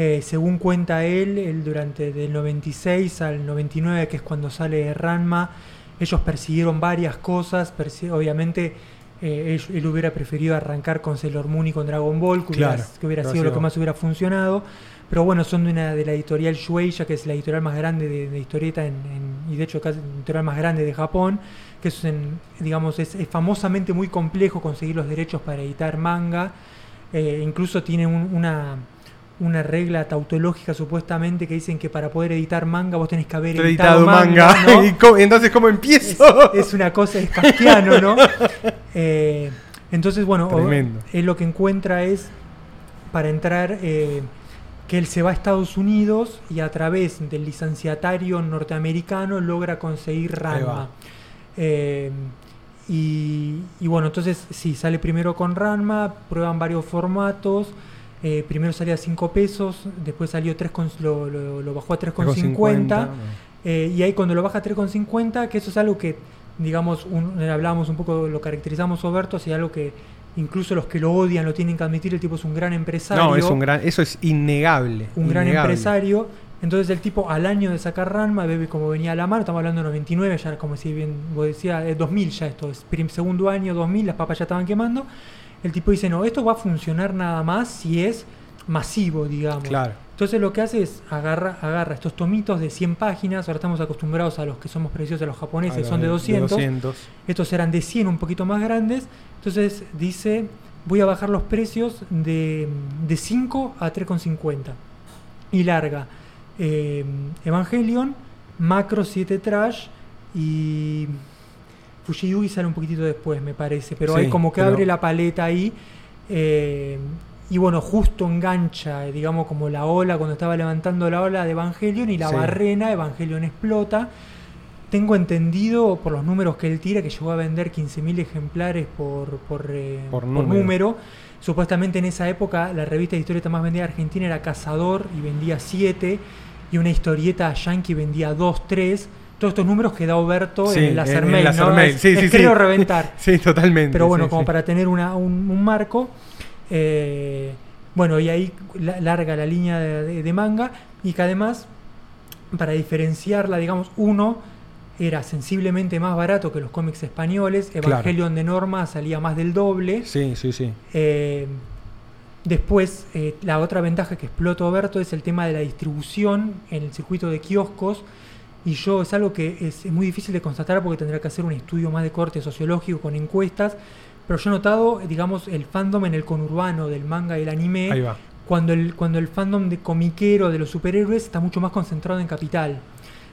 Eh, según cuenta él, él durante del 96 al 99, que es cuando sale Ranma, ellos persiguieron varias cosas. persi- obviamente, eh, él, él hubiera preferido arrancar con Sailor Moon y con Dragon Ball, que Claro, hubiera, que hubiera pero sido lo que más hubiera funcionado. Pero bueno, son de, una, de la editorial Shueisha, que es la editorial más grande de, de historieta en, en- y de hecho casi la editorial más grande de Japón, que es, en- digamos, es, es famosamente muy complejo conseguir los derechos para editar manga. Eh, incluso tiene un- una, una regla tautológica supuestamente que dicen que para poder editar manga vos tenés que haber editado, editado manga. ¿no? ¿Y cómo- entonces, ¿cómo empiezo? es una cosa, es kafkiano, ¿no? Eh, entonces, bueno, Tremendo. él lo que encuentra es, para entrar, eh, que él se va a Estados Unidos y a través del licenciatario norteamericano logra conseguir. Ranma. Eh, y, y bueno, entonces sí, sale primero con Ranma, prueban varios formatos. Eh, primero salía a 5 pesos, después salió 3 con, lo, lo- lo bajó a 3,50. Eh, y ahí cuando lo baja a 3,50, que eso es algo que, digamos, un, eh, hablábamos un poco, lo caracterizamos Oberto, así algo que incluso los que lo odian lo tienen que admitir, el tipo es un gran empresario. No, es un gran, eso es innegable. un gran innegable. empresario. Entonces el tipo al año de sacar Ranma, bebe como venía a la mano, estamos hablando de 99, ya como si bien vos decías, es 2000 ya esto, es segundo año 2000, las papas ya estaban quemando. El tipo dice, no, esto va a funcionar nada más si es masivo, digamos. Claro. Entonces lo que hace es agarra, agarra estos tomitos de 100 páginas, ahora estamos acostumbrados a los que somos preciosos, a los japoneses, son de 200. 200. Estos eran de 100, un poquito más grandes. Entonces dice, voy a bajar los precios de, de 5 a 3,50. Y larga. eh, Evangelion, Macro 7 Trash y Fujiyugi sale un poquitito después, me parece. Pero Sí, hay como que pero- abre la paleta ahí. eh, y bueno, justo engancha, eh, digamos, como la ola, cuando estaba levantando la ola de Evangelion y la Sí. barrena, Evangelion explota. Tengo entendido por los números que él tira que llegó a vender 15.000 ejemplares por, por, eh, Por por número. número. Supuestamente en esa época la revista de historieta más vendida de Argentina era Cazador y vendía 7 y una historieta yankee vendía 2, 3. Todos estos números que da Oberto Sí, en el Laser en el Mail, Laser ¿no? Es- Sí, es sí, creo reventar. Sí, totalmente. Pero bueno, como para tener una- un, un marco. eh, bueno, y ahí la- larga la línea de, de- de manga. Y que además, para diferenciarla, digamos, uno era sensiblemente más barato que los cómics españoles. Claro. Evangelion de Norma salía más del doble. Sí, sí, sí. Eh, después, eh, la otra ventaja que explota Oberto es el tema de la distribución en el circuito de kioscos. Y yo es algo que es, es muy difícil de constatar porque tendrá que hacer un estudio más de corte sociológico con encuestas. Pero yo he notado, digamos, el fandom en el conurbano del manga y el anime. Ahí va. Cuando el, cuando el fandom de comiquero de los superhéroes está mucho más concentrado en Capital.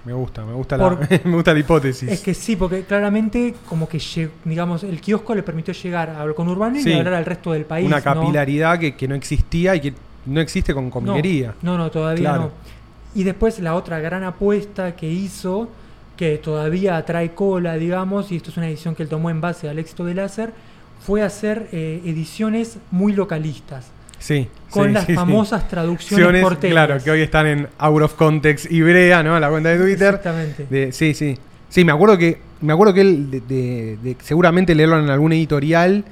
Me gusta, me gusta, Por- la, me gusta la hipótesis. Es que sí, porque claramente como que digamos el kiosco le permitió llegar al conurbano Sí. y hablar al resto del país. Una ¿no? capilaridad que, que no existía y que no existe con comiquería. No, no, todavía Claro. no. Y después la otra gran apuesta que hizo, que todavía trae cola, digamos, y esto es una edición que él tomó en base al éxito de Láser, fue hacer eh, ediciones muy localistas, Sí. con sí, las sí, sí. famosas traducciones porteñas. Claro, que hoy están en Out of Context Ibrea, ¿no? La cuenta de Twitter. Exactamente. De- sí, sí. Sí, me acuerdo que. Me acuerdo que él de, de- de- seguramente leerlo en algún editorial,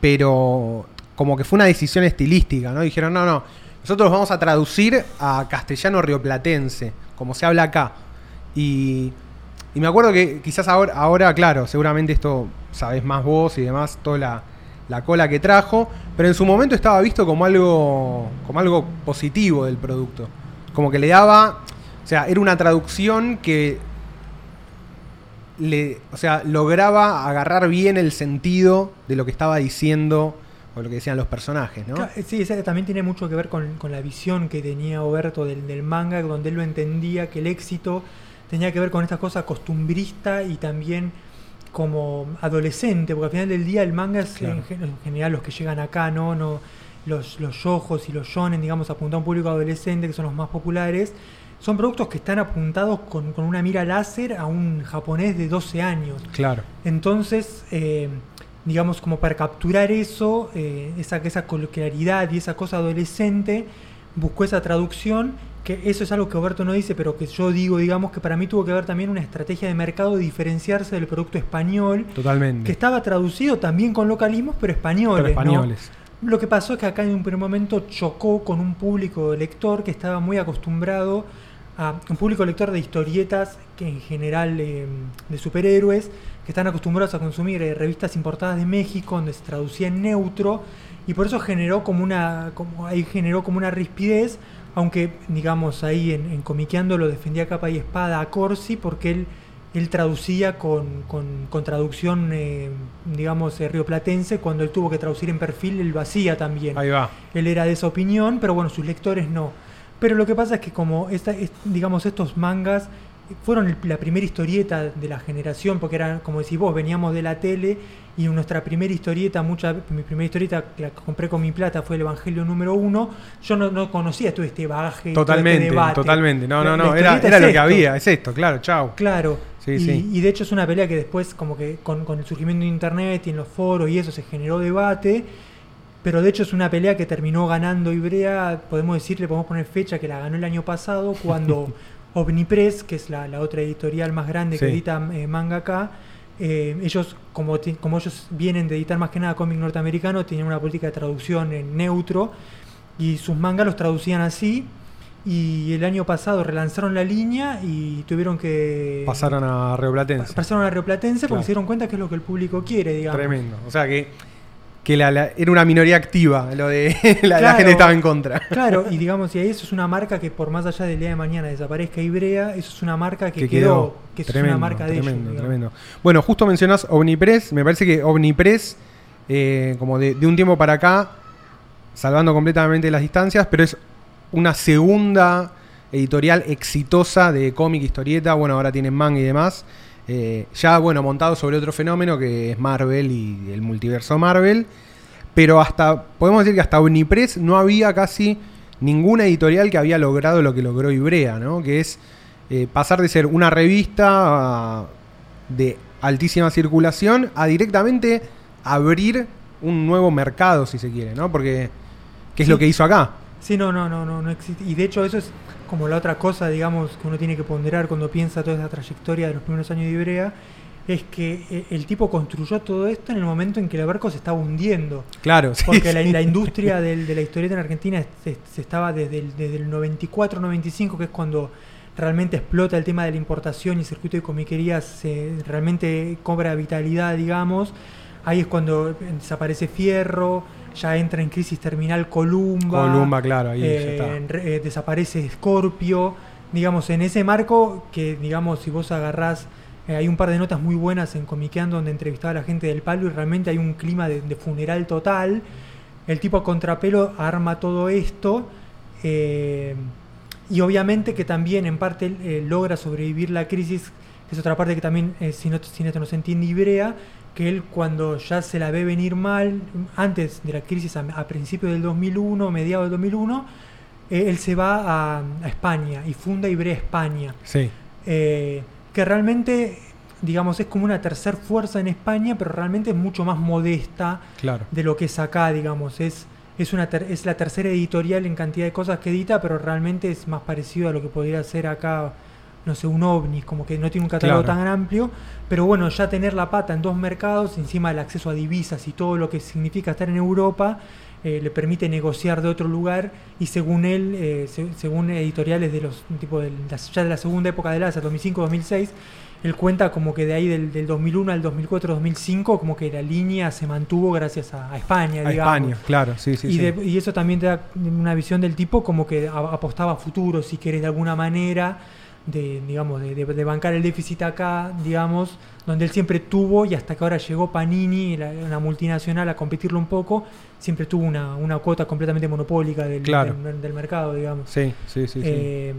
pero como que fue una decisión estilística, ¿no? Dijeron, no, no, nosotros vamos a traducir a castellano rioplatense, como se habla acá. Y, me acuerdo que quizás ahora, ahora, claro, seguramente esto sabés más vos y demás, toda la, la cola que trajo, pero en su momento estaba visto como algo, como algo positivo del producto. Como que le daba, o sea, era una traducción que le, o sea, lograba agarrar bien el sentido de lo que estaba diciendo o lo que decían los personajes, ¿no? Sí, también tiene mucho que ver con, la visión que tenía Oberto del, del, manga, donde él lo entendía que el éxito tenía que ver con esta cosa costumbrista y también como adolescente, porque al final del día el manga es en, general los que llegan acá, ¿no? no los, los yojos y los shonen, digamos, apuntados a un público adolescente, que son los más populares, son productos que están apuntados con, una mira láser a un japonés de 12 años. Claro. Entonces, eh, digamos, como para capturar eso, eh, esa, esa coloquialidad y esa cosa adolescente, buscó esa traducción, que eso es algo que Oberto no dice, pero que yo digo, digamos, que para mí tuvo que ver también una estrategia de mercado de diferenciarse del producto español. Totalmente. Que estaba traducido también con localismos, pero españoles. Pero españoles. Lo que pasó es que acá en un primer momento chocó con un público lector que estaba muy acostumbrado a un público lector de historietas, que en general eh, de superhéroes, que están acostumbrados a consumir eh, revistas importadas de México, donde se traducía en neutro, y por eso generó como una, como, ahí generó como una rispidez, aunque digamos ahí en, en Comiqueando lo defendía capa y espada a Corsi, porque él, él traducía con, con, traducción, eh, digamos, rioplatense, cuando él tuvo que traducir en perfil, él lo hacía también. Ahí va. Él era de esa opinión, pero bueno, sus lectores no. Pero lo que pasa es que como esta, digamos estos mangas fueron la primera historieta de la generación, porque era, como decís vos, veníamos de la tele y nuestra primera historieta, mucha, mi primera historieta la que compré con mi plata fue el Evangelio número uno. Yo no, conocía todo este bagaje. Totalmente, este debate. totalmente. No, no, no, era, era lo que había, es esto, claro, chao. Claro. y, y, de hecho es una pelea que después, como que con, con el surgimiento de internet y en los foros y eso, se generó debate pero de hecho es una pelea que terminó ganando Ibrea, podemos decirle, podemos poner fecha que la ganó el año pasado, cuando Omnipress, que es la, otra editorial más grande que edita eh, manga acá, eh, ellos, como, como ellos vienen de editar más que nada cómic norteamericano, tienen una política de traducción en neutro, y sus mangas los traducían así, y el año pasado relanzaron la línea y tuvieron que... Pasaron a Reoplatense. Pasaron a Reoplatense porque se dieron cuenta que es lo que el público quiere, digamos. Tremendo. O sea que que era una minoría activa, lo de la, gente estaba en contra. Claro, y digamos, y ahí eso es una marca que por más allá del día de mañana desaparezca Ibrea, eso es una marca que, quedó, que es una marca de tremendo, Tremendo. Bueno, justo mencionas Omnipress, me parece que Omnipress, eh, como de, un tiempo para acá, salvando completamente las distancias, pero es una segunda editorial exitosa de cómic, historieta, bueno, ahora tienen manga y demás. Eh, ya, bueno, montado sobre otro fenómeno que es Marvel y el multiverso Marvel. Pero hasta, podemos decir que hasta Omnipress no había casi ninguna editorial que había logrado lo que logró Ibrea, ¿no? Que es eh, pasar de ser una revista de altísima circulación a directamente abrir un nuevo mercado, si se quiere, ¿no? Porque, ¿qué es lo que hizo acá? Sí, no, no, no, no, no existe. Y de hecho eso es como la otra cosa, digamos, que uno tiene que ponderar cuando piensa toda esa trayectoria de los primeros años de Ibrea, es que eh, el tipo construyó todo esto en el momento en que el barco se estaba hundiendo. Claro, sí. Porque La, industria de la historieta en Argentina se, estaba desde el, desde el 94-95, que es cuando realmente explota el tema de la importación y el circuito de comiquerías se realmente cobra vitalidad, digamos. Ahí es cuando desaparece Fierro, ya entra en crisis terminal Columba. Columba, claro, ahí eh, eh, desaparece Scorpio. Digamos, en ese marco, que digamos, si vos agarrás, eh, hay un par de notas muy buenas en Comiqueando donde entrevistaba a la gente del palo y realmente hay un clima de, funeral total. El tipo a contrapelo arma todo esto. y obviamente que también en parte logra sobrevivir la crisis, que es otra parte que también, si, no, si esto no se entiende, Ibrea, que él cuando ya se la ve venir mal, antes de la crisis a, principios del 2001, mediados del 2001, eh, él se va a, España y funda Ibrea España. Sí. Eh, que realmente, digamos, es como una tercer fuerza en España, pero realmente es mucho más modesta claro. de lo que es acá, digamos. Es, es, una es la tercera editorial en cantidad de cosas que edita, pero realmente es más parecido a lo que podría ser acá no sé, un ovni, como que no tiene un catálogo tan amplio, pero bueno, ya tener la pata en dos mercados, encima del acceso a divisas y todo lo que significa estar en Europa, eh, le permite negociar de otro lugar y según él, eh, según editoriales de los tipo de ya de la segunda época del ASA, 2005-2006, él cuenta como que de ahí del, del 2001 al 2004, 2005, como que la línea se mantuvo gracias a, a España, A digamos. España, claro, sí, sí. y, sí. de- y eso también te da una visión del tipo como que a- apostaba a futuro, si querés, de alguna manera, de, digamos, de, de- de bancar el déficit acá, digamos, donde él siempre tuvo, y hasta que ahora llegó Panini, la- una multinacional, a competirlo un poco, siempre tuvo una, una cuota completamente monopólica del, Claro. del- del mercado, digamos. Sí, sí, sí. sí. Eh,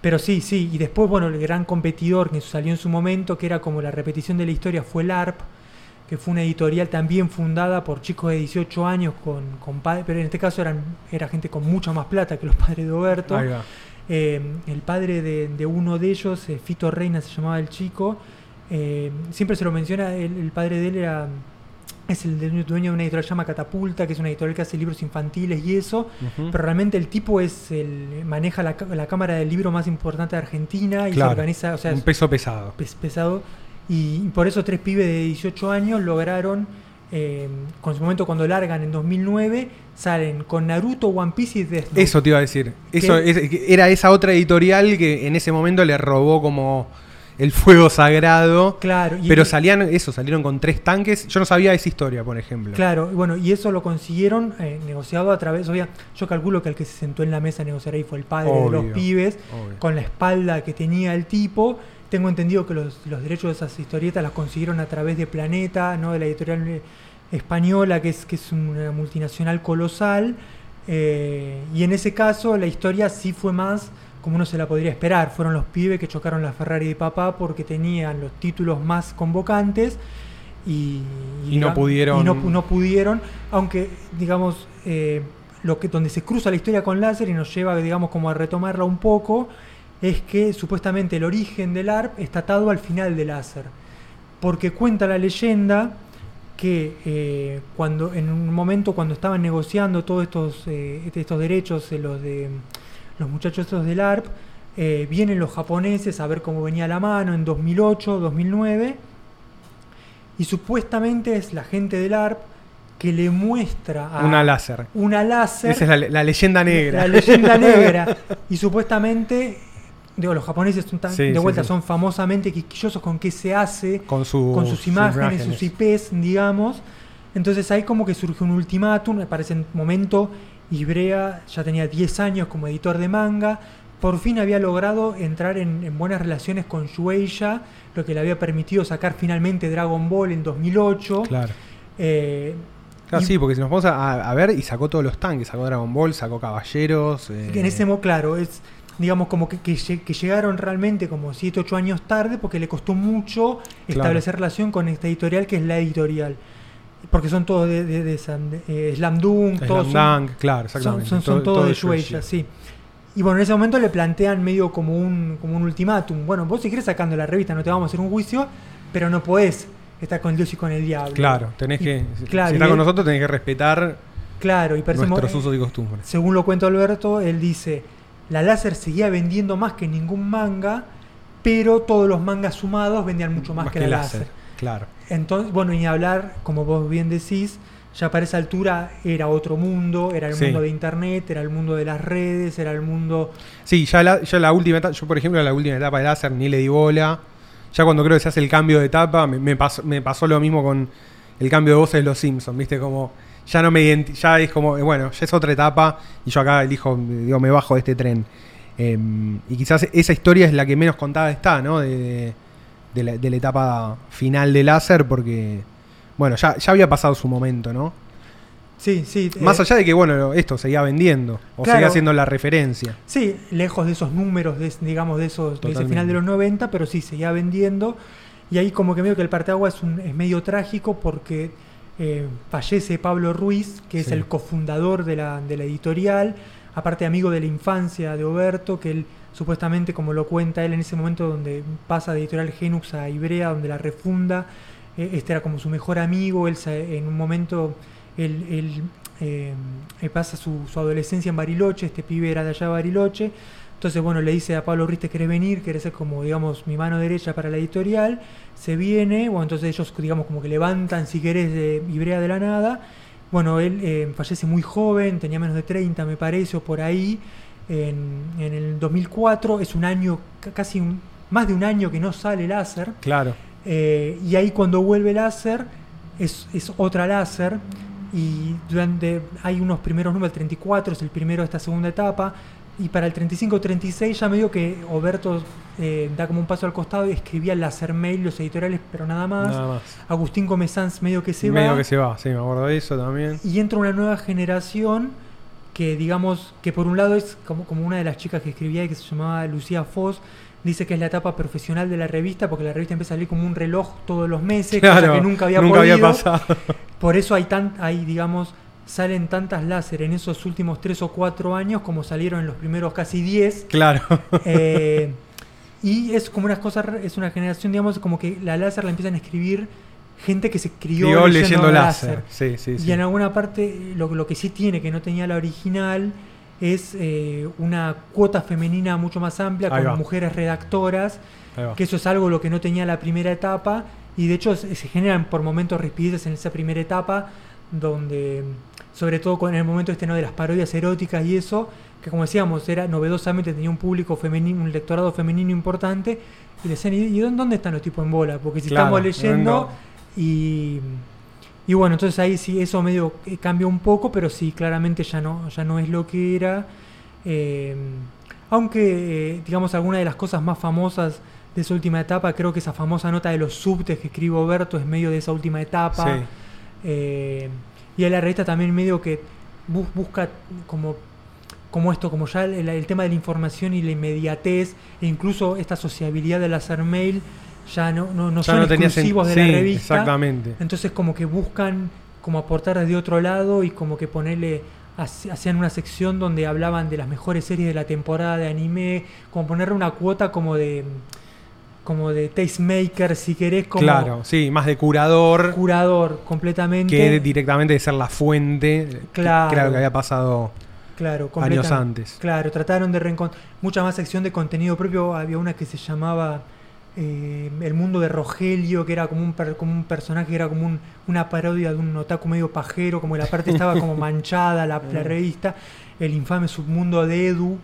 pero sí, sí, y después, bueno, el gran competidor que salió en su momento, que era como la repetición de la historia, fue el ARP, que fue una editorial también fundada por chicos de 18 años, con, con padres, pero en este caso eran, era gente con mucha más plata que los padres de Oberto. Eh, el padre de, de uno de ellos, eh, Fito Reina se llamaba el chico, eh, siempre se lo menciona, el, el padre de él era, es el dueño de una editorial que se llama Catapulta, que es una editorial que hace libros infantiles y eso, pero realmente el tipo es el maneja la, la cámara del libro más importante de Argentina y Claro, se organiza, o sea, un es peso pesado. pes- pesado. Y por eso tres pibes de 18 años lograron, eh, con su momento cuando largan en 2009, salen con Naruto, One Piece y Death Note. Eso te iba a decir. Eso era esa otra editorial que en ese momento le robó como el fuego sagrado. Claro, y- Pero salían, eso, salieron con tres tanques. Yo no sabía esa historia, por ejemplo. Claro, bueno, y eso lo consiguieron eh, negociado a través, obvia, yo calculo que el que se sentó en la mesa a negociar ahí fue el padre de los pibes, obvio. con la espalda que tenía el tipo. Tengo entendido que los, los derechos de esas historietas las consiguieron a través de Planeta, ¿no? de la editorial eh, española, que es, que es una multinacional colosal. eh, y en ese caso la historia sí fue más como uno se la podría esperar. Fueron los pibes que chocaron la Ferrari de papá porque tenían los títulos más convocantes y, Y no pudieron- y no, pu- no pudieron, aunque digamos eh, lo que donde se cruza la historia con láser y nos lleva digamos como a retomarla un poco es que supuestamente el origen del ARP está atado al final del láser porque cuenta la leyenda que eh, cuando en un momento cuando estaban negociando todos estos eh, estos derechos eh, los de los muchachos estos del ARP eh, vienen los japoneses a ver cómo venía la mano en 2008 2009 y supuestamente es la gente del ARP que le muestra a Una láser. una láser Esa es la, la leyenda negra. la leyenda negra. Y supuestamente, digo, los japoneses son tan- Sí, de vuelta sí. son famosamente quisquillosos con qué se hace, Con, su- con sus imágenes, sus IPs, digamos. Entonces ahí como que surge un ultimátum, me parece en momento Ibrea ya tenía 10 años como editor de manga, por fin había logrado entrar en, en buenas relaciones con Shueisha, lo que le había permitido sacar finalmente Dragon Ball en 2008. Claro. Eh, Claro, y- sí, porque si nos vamos a, a ver, y sacó todos los tanques, sacó Dragon Ball, sacó Caballeros. eh, en ese mo claro, es digamos como que, que lle- que llegaron realmente como 7, 8 años tarde porque le costó mucho establecer relación con esta editorial que es la editorial. Porque son todos de, de, de eh, Slam Dunk, Slam todos son, Dunk, claro, exactamente. son, son Todo- todos todo de Shueisha. Sí. Y bueno, en ese momento le plantean medio como un, como un ultimátum. Bueno, vos si querés sacando la revista no te vamos a hacer un juicio, pero no podés estar con Dios y con el diablo. Claro, tenés Y- que. si- claro, si estás con nosotros, tenés que respetar Claro, y parece nuestros usos y costumbres. según lo cuenta Alberto, él dice, la láser seguía vendiendo más que ningún manga, pero todos los mangas sumados vendían mucho más, que, la láser. Claro. Entonces, bueno, y hablar, como vos bien decís, ya para esa altura era otro mundo, era el Sí. mundo de internet, era el mundo de las redes, era el mundo... Sí, ya la, ya la última etapa, yo por ejemplo la última etapa de láser ni le di bola. Ya cuando creo que se hace el cambio de etapa, me, me pasó, me pasó lo mismo con el cambio de voces de los Simpsons, ¿viste? Como ya no me ya es como, eh, bueno, ya es otra etapa y yo acá elijo, digo, me bajo de este tren. Eh, y quizás esa historia es la que menos contada está, ¿no? De, de- de la, de la etapa final de láser, porque, bueno, ya, ya había pasado su momento, ¿no? Sí, sí. Más eh, allá de que, bueno, esto seguía vendiendo, o Claro. seguía siendo la referencia. Sí, lejos de esos números, de, digamos, de esos de ese final de los 90, pero sí, seguía vendiendo. Y ahí como que medio que el parteagua es, un, es medio trágico porque eh, fallece Pablo Ruiz, que es el cofundador de la, de la editorial, aparte amigo de la infancia de Oberto, que él supuestamente, como lo cuenta él en ese momento donde pasa de editorial Genux a Ibrea, donde la refunda, eh, este era como su mejor amigo, él se- en un momento él, él, eh, pasa su, su adolescencia en Bariloche, este pibe era de allá de Bariloche, entonces bueno, le dice a Pablo Ruiz, ¿te querés venir? ¿Querés ser como, digamos, mi mano derecha para la editorial? Se viene, bueno, entonces ellos, digamos, como que levantan, si querés, de Ibrea de la nada. Bueno, él eh, fallece muy joven, tenía menos de 30, me parece, o por ahí, en, en el 2004, es un año, ca- casi un, más de un año que no sale láser. Claro. Eh, y ahí cuando vuelve láser, es, es otra láser. Y durante hay unos primeros números, el 34 es el primero de esta segunda etapa. Y para el 35-36 ya medio que Oberto eh, da como un paso al costado y escribía láser mail, los editoriales, pero nada más. Nada más. Agustín Gómez Sanz medio que se Medio va. que se va, sí, me acuerdo de eso también. Y entra una nueva generación que digamos que por un lado es como, como una de las chicas que escribía y que se llamaba Lucía Foss, dice que es la etapa profesional de la revista porque la revista empieza a salir como un reloj todos los meses, cosa Claro, que nunca había nunca había pasado. Por eso hay tan, hay, digamos, salen tantas láser en esos últimos tres o cuatro años como salieron en los primeros casi 10. Claro. Eh, y es como unas cosas, es una generación, digamos, como que la láser la empiezan a escribir gente que se crió, Crió leyendo, leyendo láser. láser. Sí, sí, sí. Y en alguna parte, lo, lo que sí tiene, que no tenía la original, es eh, una cuota femenina mucho más amplia, Ahí con va. mujeres redactoras, que eso es algo lo que no tenía la primera etapa, y de hecho se, se generan por momentos rispideces en esa primera etapa, donde, sobre todo con el momento este ¿no? de las parodias eróticas y eso, que como decíamos, era novedosamente, tenía un público femenino, un lectorado femenino importante, y le decían, ¿y, dónde están los tipos en bola? Porque si Claro, estamos leyendo... no. Y, y bueno, entonces ahí sí, eso medio que cambia un poco, pero sí, claramente ya no, ya no es lo que era. Eh, aunque, eh, digamos, alguna de las cosas más famosas de esa última etapa, creo que esa famosa nota de los subtes que escribe Oberto es medio de esa última etapa. Sí. Eh, y a la revista también medio que bus- busca como, como esto, como ya el, el tema de la información y la inmediatez, e incluso esta sociabilidad del hacer mail, ya no, no, no Ya son no exclusivos de sí, la revista. Exactamente. Entonces como que buscan como aportar desde otro lado y como que ponerle hac- hacían una sección donde hablaban de las mejores series de la temporada de anime, como ponerle una cuota como de como de tastemaker si querés como Claro, sí, más de curador curador completamente que directamente de ser la fuente. que- Claro. Que era lo que había pasado claro años antes. Claro, trataron de reencontrar mucha más sección de contenido propio. Había una que se llamaba eh, El mundo de Rogelio, que era como un, per- como un personaje, que era como un- una parodia de un otaku medio pajero, como la parte estaba como manchada la, la revista. El infame submundo de Edu,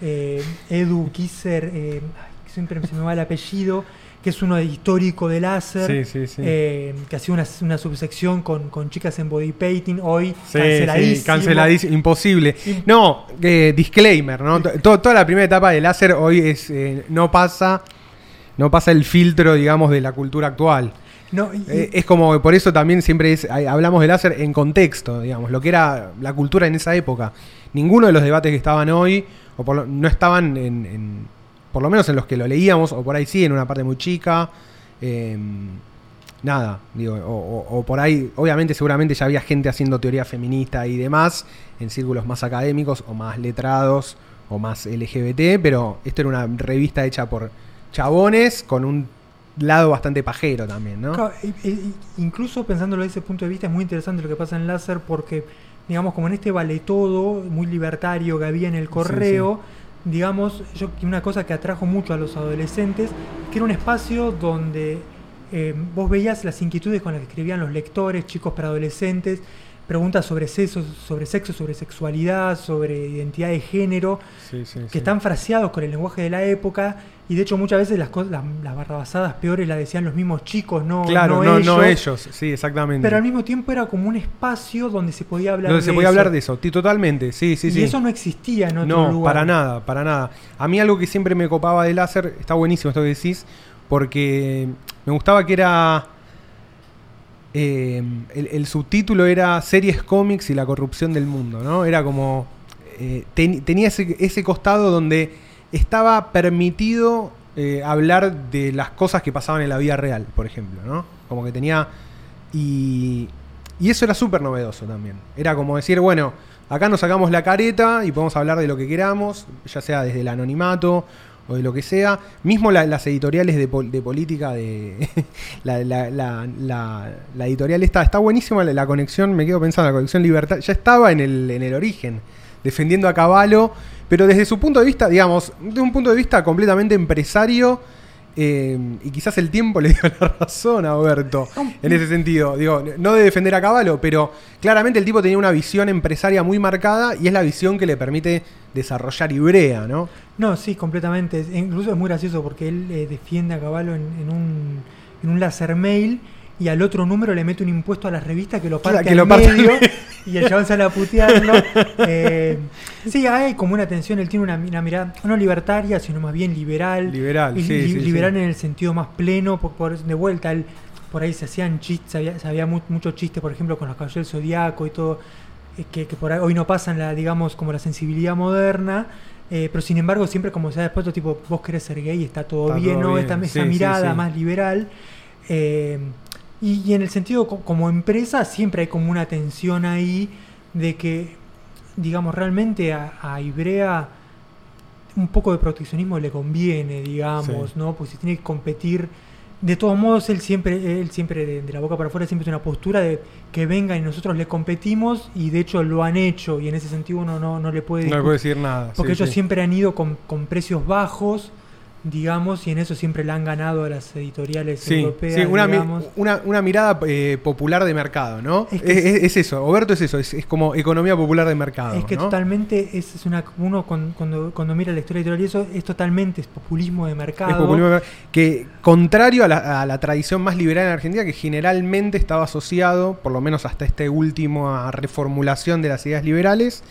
eh, Edu Kisser, eh, ay, siempre se me va el apellido, que es uno de histórico de láser. Sí, sí, sí. eh, que hacía una, una subsección con, con chicas en body painting, hoy canceladísimo. sí, canceladísimo, imposible. Im- No, eh, disclaimer, ¿no? To- toda la primera etapa de láser hoy es eh, no pasa no pasa el filtro, digamos, de la cultura actual. No, y- Eh, es como que por eso también siempre es, hablamos de láser en contexto, digamos, lo que era la cultura en esa época. Ninguno de los debates que estaban hoy, o por lo- no estaban en, en- por lo menos en los que lo leíamos, o por ahí sí, en una parte muy chica. eh, nada, digo, o, o- o por ahí, obviamente, seguramente ya había gente haciendo teoría feminista y demás, en círculos más académicos, o más letrados, o más LGBT, pero esto era una revista hecha por chabones con un lado bastante pajero también, ¿no? Claro, incluso pensándolo desde ese punto de vista es muy interesante lo que pasa en láser porque, digamos, como en este vale todo muy libertario que había en el correo, digamos, yo una cosa que atrajo mucho a los adolescentes, que era un espacio donde eh, vos veías las inquietudes con las que escribían los lectores, chicos para adolescentes, preguntas sobre sexo, sobre sexo, sobre sexualidad, sobre identidad de género, Sí, sí, que sí. están fraseados con el lenguaje de la época y de hecho muchas veces las cosas las, las barrabasadas peores las decían los mismos chicos no Claro, no, no, ellos, no ellos, sí, exactamente. pero al mismo tiempo era como un espacio donde se podía hablar Donde de se podía eso. hablar de eso, ti- totalmente, sí, sí, y sí. eso no existía en otro no, lugar para nada, para nada. A mí algo que siempre me copaba de láser, está buenísimo esto que decís, porque me gustaba que era... eh, el, el subtítulo era Series cómics y la corrupción del mundo, ¿no? Era como... eh, ten- tenía ese, ese costado donde estaba permitido eh, hablar de las cosas que pasaban en la vida real, por ejemplo, ¿no? Como que tenía... Y, y eso era súper novedoso también. Era como decir, bueno, acá nos sacamos la careta y podemos hablar de lo que queramos, ya sea desde el anonimato o de lo que sea. Mismo la- las editoriales de, pol- de política, de la, la- la- editorial esta, está buenísima la conexión, me quedo pensando, la conexión Libertad, ya estaba en el, en el origen, defendiendo a Caballo, pero desde su punto de vista, digamos, de un punto de vista completamente empresario, Eh, y quizás el tiempo le dio la razón a Oberto en ese sentido. Digo, no de defender a Caballo, pero claramente el tipo tenía una visión empresaria muy marcada y es la visión que le permite desarrollar Ibrea, ¿no? No, sí, completamente. Incluso es muy gracioso porque él eh, defiende a Caballo en, en, un, en un láser mail y al otro número le mete un impuesto a la revista que lo parte que al lo parte medio y el chabón sale a putearlo. Eh, sí, hay como una tensión, él tiene una, una mirada no libertaria, sino más bien liberal. Liberal, y, sí, li- sí, liberal sí. en el sentido más pleno, por, por- de vuelta, él, por ahí se hacían chistes, había, se había mu- mucho chiste, por ejemplo, con los caballeros del zodiaco y todo, eh, que, que por ahí hoy no pasan la, digamos, como la sensibilidad moderna. eh, pero sin embargo, siempre como se ha después, tipo, vos querés ser gay, está todo Está bien, todo ¿no? bien, Esta, esa mirada más liberal. eh, y, y en el sentido co- como empresa siempre hay como una tensión ahí de que, digamos, realmente a, a Ibrea un poco de proteccionismo le conviene, digamos, Sí. ¿no? Pues si tiene que competir. De todos modos, él siempre, él siempre de, de la boca para afuera siempre tiene una postura de que venga y nosotros le competimos y de hecho lo han hecho y en ese sentido uno no, no le puede No le decir nada. Porque sí, ellos sí. siempre han ido con, con precios bajos, digamos, y en eso siempre le han ganado a las editoriales Sí, europeas, sí, una, digamos. una, una mirada eh, popular de mercado, ¿no? Es Es, que es- es eso, Oberto es eso, es, como economía popular de mercado. Es que ¿no? totalmente, es, es una uno cuando, cuando, cuando mira la historia editorial y eso, es totalmente es populismo de mercado. Es populismo de mercado, que contrario a la, a la tradición más liberal en Argentina, que generalmente estaba asociado, por lo menos hasta esta última reformulación de las ideas liberales,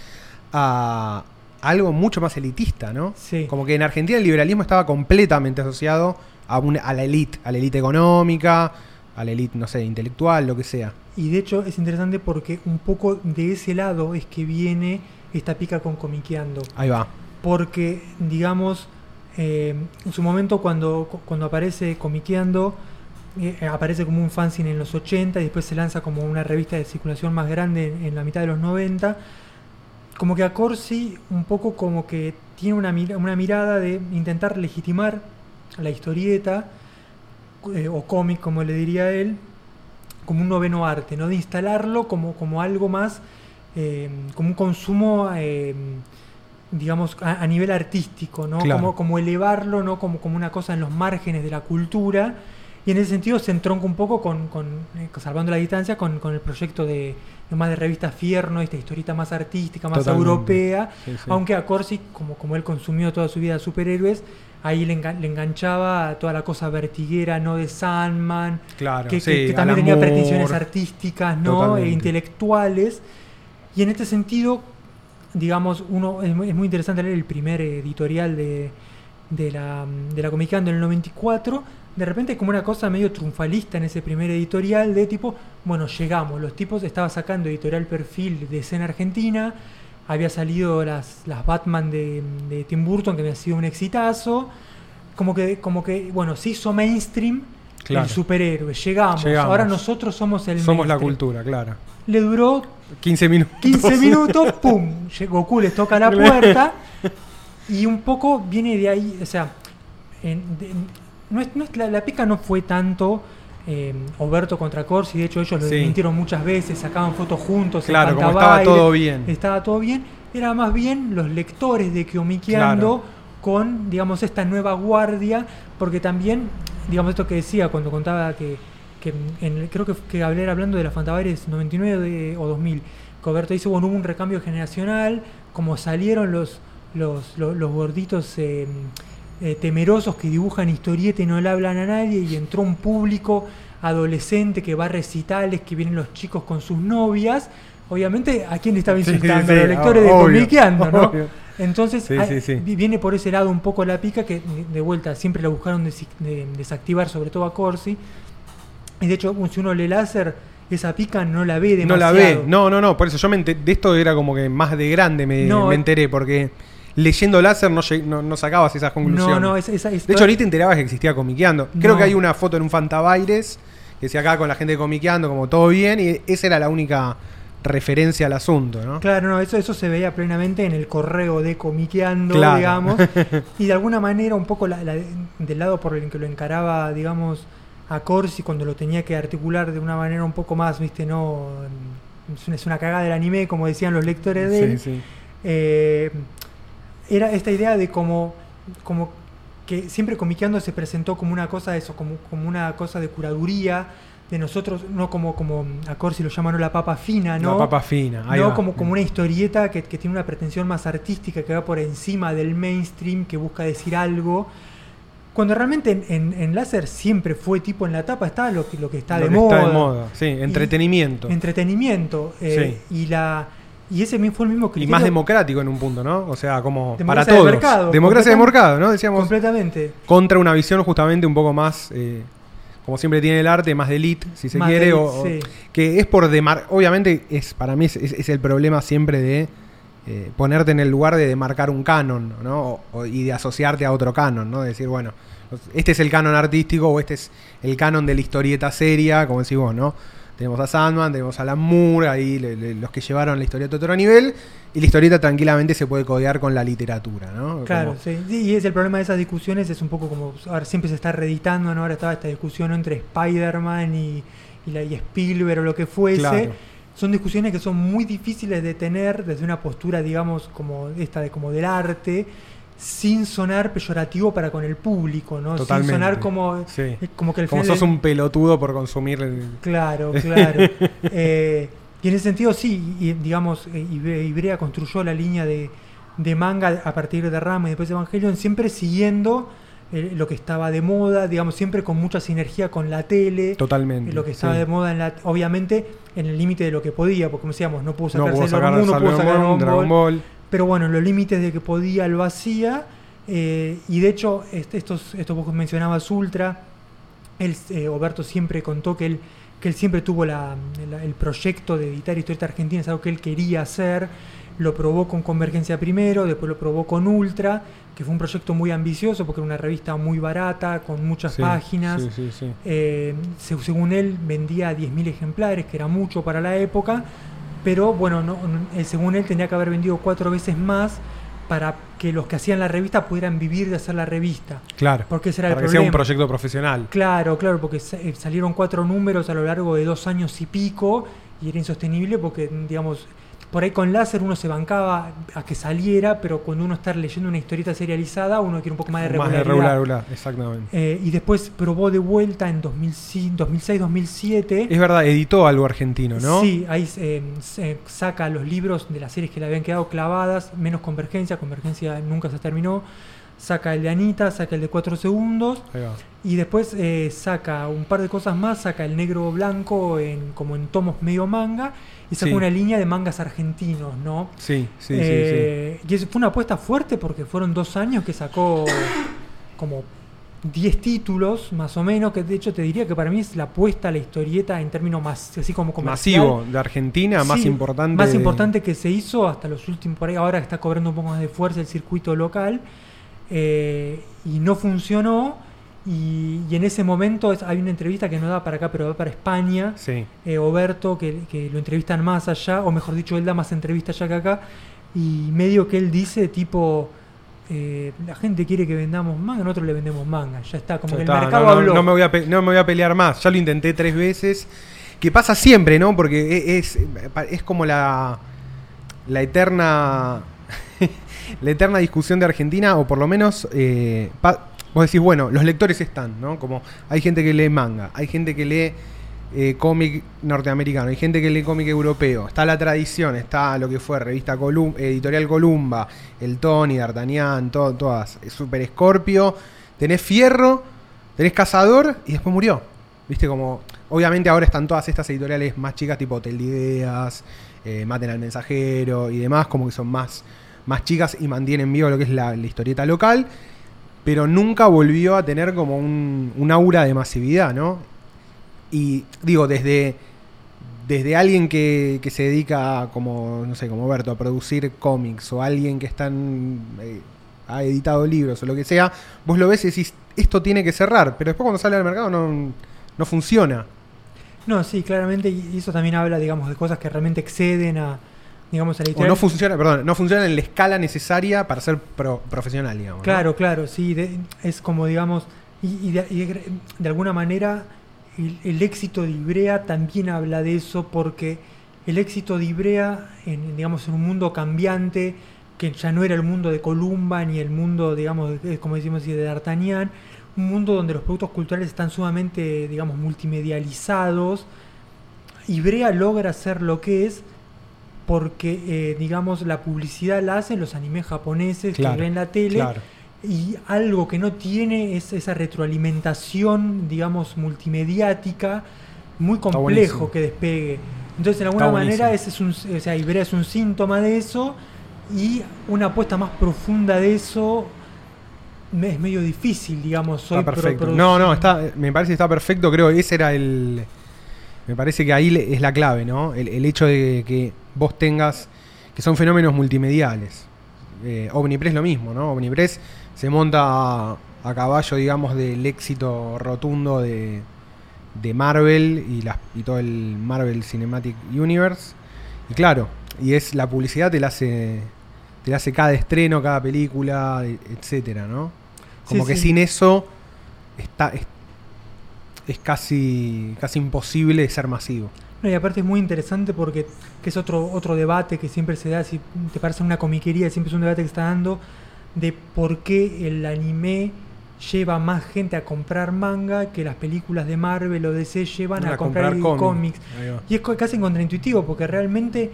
a algo mucho más elitista, ¿no? Sí. Como que en Argentina el liberalismo estaba completamente asociado a, una- a la élite, a la élite económica, a la élite, no sé, intelectual, lo que sea. Y de hecho es interesante porque un poco de ese lado es que viene esta pica con comiqueando. Ahí va. Porque, digamos, eh, en su momento cuando, cuando aparece comiqueando, eh, aparece como un fanzine en los 80 y después se lanza como una revista de circulación más grande en, en la mitad de los 90. Como que a Corsi un poco como que tiene una, una mirada de intentar legitimar la historieta eh, o cómic, como le diría él, como un noveno arte, ¿no? De instalarlo como, como algo más, eh, como un consumo, eh, digamos, a, a nivel artístico, ¿no? Claro. Como, como elevarlo, ¿no? Como, como una cosa en los márgenes de la cultura. Y en ese sentido se entronca un poco con, con, salvando la distancia, con, con el proyecto de más de revista Fierno, esta historieta más artística, más Totalmente. europea. Sí, sí. Aunque a Corsi, como, como él consumió toda su vida superhéroes, ahí le, engan- le enganchaba toda la cosa vertiguera, ¿no? De Sandman, Claro, que, sí, que- que también tenía pretensiones artísticas, ¿no? E intelectuales. Y en este sentido, digamos, uno es muy, es muy interesante leer el primer editorial de, de la, de la Comicando en el 94. De repente es como una cosa medio triunfalista en ese primer editorial de tipo, bueno, llegamos, los tipos estaba sacando editorial perfil de escena argentina, había salido las, las Batman de, de Tim Burton, que había sido un exitazo, como que, como que bueno, se hizo mainstream Claro. el superhéroe, llegamos, Llegamos. ahora nosotros somos el Somos la cultura, claro. Le duró 15 minutos. 15 minutos, ¡pum! Goku les toca la puerta. Y un poco viene de ahí, o sea, en- de- no es, no es- la, la pica no fue tanto eh, Oberto contra Corsi, de hecho ellos lo Sí. desmintieron muchas veces, sacaban fotos juntos, Claro, como estaba todo bien. Estaba todo bien, era más bien los lectores de Kiomiqueando con, digamos, esta nueva guardia, porque también, digamos, esto que decía cuando contaba que, que en creo que, que hablé hablando de la Fantabaires 99 de- o 2000, que Oberto dice, bueno, hubo un recambio generacional, como salieron los, los, los, los gorditos eh, eh, temerosos que dibujan historieta y no le hablan a nadie, y entró un público adolescente que va a recitales, que vienen los chicos con sus novias. Obviamente, ¿a quién le estaba Sí, sí, insultando? sí, a los lectores de Comiqueando, ¿no? obvio. Entonces, hay- viene por ese lado un poco la pica que, de vuelta, siempre la buscaron de- desactivar, sobre todo a Corsi. Y de hecho, si uno lee láser, esa pica no la ve No demasiado. la ve, no, no, no, por eso yo me de esto era como que más de grande me, No, me enteré, porque leyendo láser no, no, no sacabas esas conclusiones. No, no, es, esa- es- de hecho, ni te enterabas que existía comiqueando. Creo No. que hay una foto en un Fantabaires que decía acá con la gente de comiqueando, como todo bien, y esa era la única referencia al asunto, ¿no? Claro, no, eso, eso se veía plenamente en el correo de Comiqueando, Claro. digamos. y de alguna manera, un poco la- la- del lado por el que lo encaraba, digamos, a Corsi cuando lo tenía que articular de una manera un poco más, viste, no. Es una, es una cagada del anime, como decían los lectores de él. Sí, sí. eh, era esta idea de como, como que siempre comiqueando se presentó como una cosa de eso, como, como una cosa de curaduría de nosotros, no como, como a Corsi lo llamaron la papa fina, ¿no? La papa fina, ahí no va. como, como una historieta que, que tiene una pretensión más artística, que va por encima del mainstream, que busca decir algo. Cuando realmente en, en, en láser siempre fue tipo en la tapa está lo que, lo que está, Lo de, que moda. está de moda. Sí, entretenimiento. Entretenimiento. eh, y la y ese mismo fue el mismo y criterio. más democrático en un punto, ¿no? O sea, como para Democracia de todos. mercado, Democracia de mercado, ¿no? Decíamos Completamente. contra una visión justamente un poco más, eh, como siempre tiene el arte, más de elite, si se Más quiere, de o, sí. que es por demar, obviamente es para mí es, es- es el problema siempre de eh, ponerte en el lugar de demarcar un canon, ¿no? O- o- y de asociarte a otro canon, ¿no? De decir, bueno, este es el canon artístico o este es el canon de la historieta seria, como decís vos, ¿no? Tenemos a Sandman, tenemos a Alan Moore, ahí le- le- los que llevaron la historieta a otro nivel, y la historieta tranquilamente se puede codear con la literatura, ¿no? Claro, Como- sí. Y es el problema de esas discusiones, es un poco como. Ahora siempre se está reeditando, ¿no? Ahora estaba esta discusión entre Spider-Man y, y, la- y Spielberg o lo que fuese. Claro. Son discusiones que son muy difíciles de tener desde una postura, digamos, como esta de como del arte, sin sonar peyorativo para con el público, ¿no? Totalmente. Sin sonar como, Sí. como que al Como final sos el- un pelotudo por consumir el- Claro, claro. Eh, y en ese sentido sí, y, digamos, eh, Ibrea construyó la línea de, de manga a partir de Rama y después de Evangelion, siempre siguiendo eh, lo que estaba de moda, digamos, siempre con mucha sinergia con la tele. Totalmente. eh, Lo que estaba sí. de moda, en la, obviamente, en el límite de lo que podía, porque como decíamos, no pudo sacar no pudo sacar Dragon Dragon Ball, Ball. Pero bueno, en los límites de que podía lo hacía. eh, y de hecho, este- estos, esto vos mencionabas Ultra. Él, eh, Oberto siempre contó que él, que él siempre tuvo la- la- el proyecto de editar historieta argentina, es algo que él quería hacer. Lo probó con Convergencia primero, después lo probó con Ultra, que fue un proyecto muy ambicioso porque era una revista muy barata, con muchas Sí, páginas. Sí, sí, sí. Eh, se- según él, vendía 10.000 ejemplares, que era mucho para la época, pero bueno, no, no- eh, según él tenía que haber vendido cuatro veces más para que los que hacían la revista pudieran vivir de hacer la revista. Claro. Porque ese era el sea un proyecto profesional. Claro, claro, porque eh, salieron cuatro números a lo largo de dos años y pico y era insostenible porque, digamos, por ahí con láser uno se bancaba a que saliera, pero cuando uno está leyendo una historieta serializada, uno quiere un poco más de Más regularidad. de regular, regular, exactamente. Eh, y después probó de vuelta en 2006-2007. Es verdad, editó algo argentino, ¿no? Sí, ahí eh, se saca los libros de las series que le habían quedado clavadas, menos Convergencia, Convergencia nunca se terminó. Saca el de Anita, saca el de 4 segundos y después eh, saca un par de cosas más, saca el negro blanco en, como en tomos medio manga y saca Sí. una línea de mangas argentinos, ¿no? Sí, sí, sí, Eh, Y eso fue una apuesta fuerte porque fueron dos años que sacó como 10 títulos, más o menos, que de hecho te diría que para mí es la apuesta a la historieta en términos más, así como sí. comercial. Masivo, de Argentina, más Sí, importante. Más importante que se hizo hasta los últimos, por ahí ahora está cobrando un poco más de fuerza el circuito local eh, y no funcionó. Y, y en ese momento es- hay una entrevista que no da para acá, pero da para España. Sí. eh, Oberto, que, que lo entrevistan más allá, o mejor dicho, él da más entrevistas allá que acá. Y medio que él dice, tipo, eh, la gente quiere que vendamos manga, nosotros le vendemos manga. Ya está, como Ya que está, el mercado no, no- habló. no me voy a no me voy a pelear más. Ya lo intenté tres veces. Que pasa siempre, ¿no? Porque e- es, es como la, la eterna. La eterna discusión de Argentina, o por lo menos. eh, vos decís, bueno, los lectores están, ¿no? Como hay gente que lee manga, hay gente que lee eh, cómic norteamericano, hay gente que lee cómic europeo, está la tradición, está lo que fue revista Editorial Columba, el Tony, D'Artagnan, todo, todas, Super Scorpio, tenés Fierro, tenés Cazador y después murió. Viste como, obviamente ahora están todas estas editoriales más chicas tipo Hotel de Ideas, eh, Maten al Mensajero y demás, como que son más, más chicas y mantienen vivo lo que es la, historieta local, pero nunca volvió a tener como un, un aura de masividad, ¿no? Y digo, desde, desde alguien que, que se dedica a, como, no sé, como Berto, a producir cómics, o alguien que está en, eh, ha editado libros o lo que sea, vos lo ves y decís, esto tiene que cerrar, pero después cuando sale al mercado no, no funciona. No, sí, claramente, y eso también habla, digamos, de cosas que realmente exceden a, digamos, a la O no funciona, perdón, no funciona en la escala necesaria para ser pro- profesional, digamos. ¿no? Claro, claro, sí, de- es como, digamos, y, y de, y de- de alguna manera el, el éxito de Ibrea también habla de eso, porque el éxito de Ibrea, en, digamos, en un mundo cambiante, que ya no era el mundo de Columba ni el mundo, digamos, como decimos así, de D'Artagnan, un mundo donde los productos culturales están sumamente, digamos, multimedializados. Ibrea logra ser lo que es porque, eh, digamos, la publicidad la hacen los animes japoneses Claro, que ven la tele. Claro. Y algo que no tiene es esa retroalimentación, digamos, multimediática, muy complejo que despegue. Entonces, de alguna manera, ese es un, o sea, Ibrea es un síntoma de eso y una apuesta más profunda de eso es medio difícil, digamos. Soy Está perfecto. No, no, está, me parece que está perfecto. Creo que ese era el. Me parece que ahí es la clave, ¿no? El, el hecho de que vos tengas. que son fenómenos multimediales. Eh, Omnipress lo mismo, ¿no? Omnipress se monta a, a caballo, digamos, del éxito rotundo de, de Marvel y, las, y todo el Marvel Cinematic Universe. Y claro, y es la publicidad te la hace. te la hace cada estreno, cada película, e- etcétera, ¿no? Como Sí, que sí. sin eso está, es, es casi, casi imposible ser masivo. No, y aparte es muy interesante porque que es otro, otro debate que siempre se da, si te parece una comiquería, siempre es un debate que está dando de por qué el anime lleva más gente a comprar manga que las películas de Marvel o DC llevan a, comprar, cómics. Ahí va. Y es casi contraintuitivo porque realmente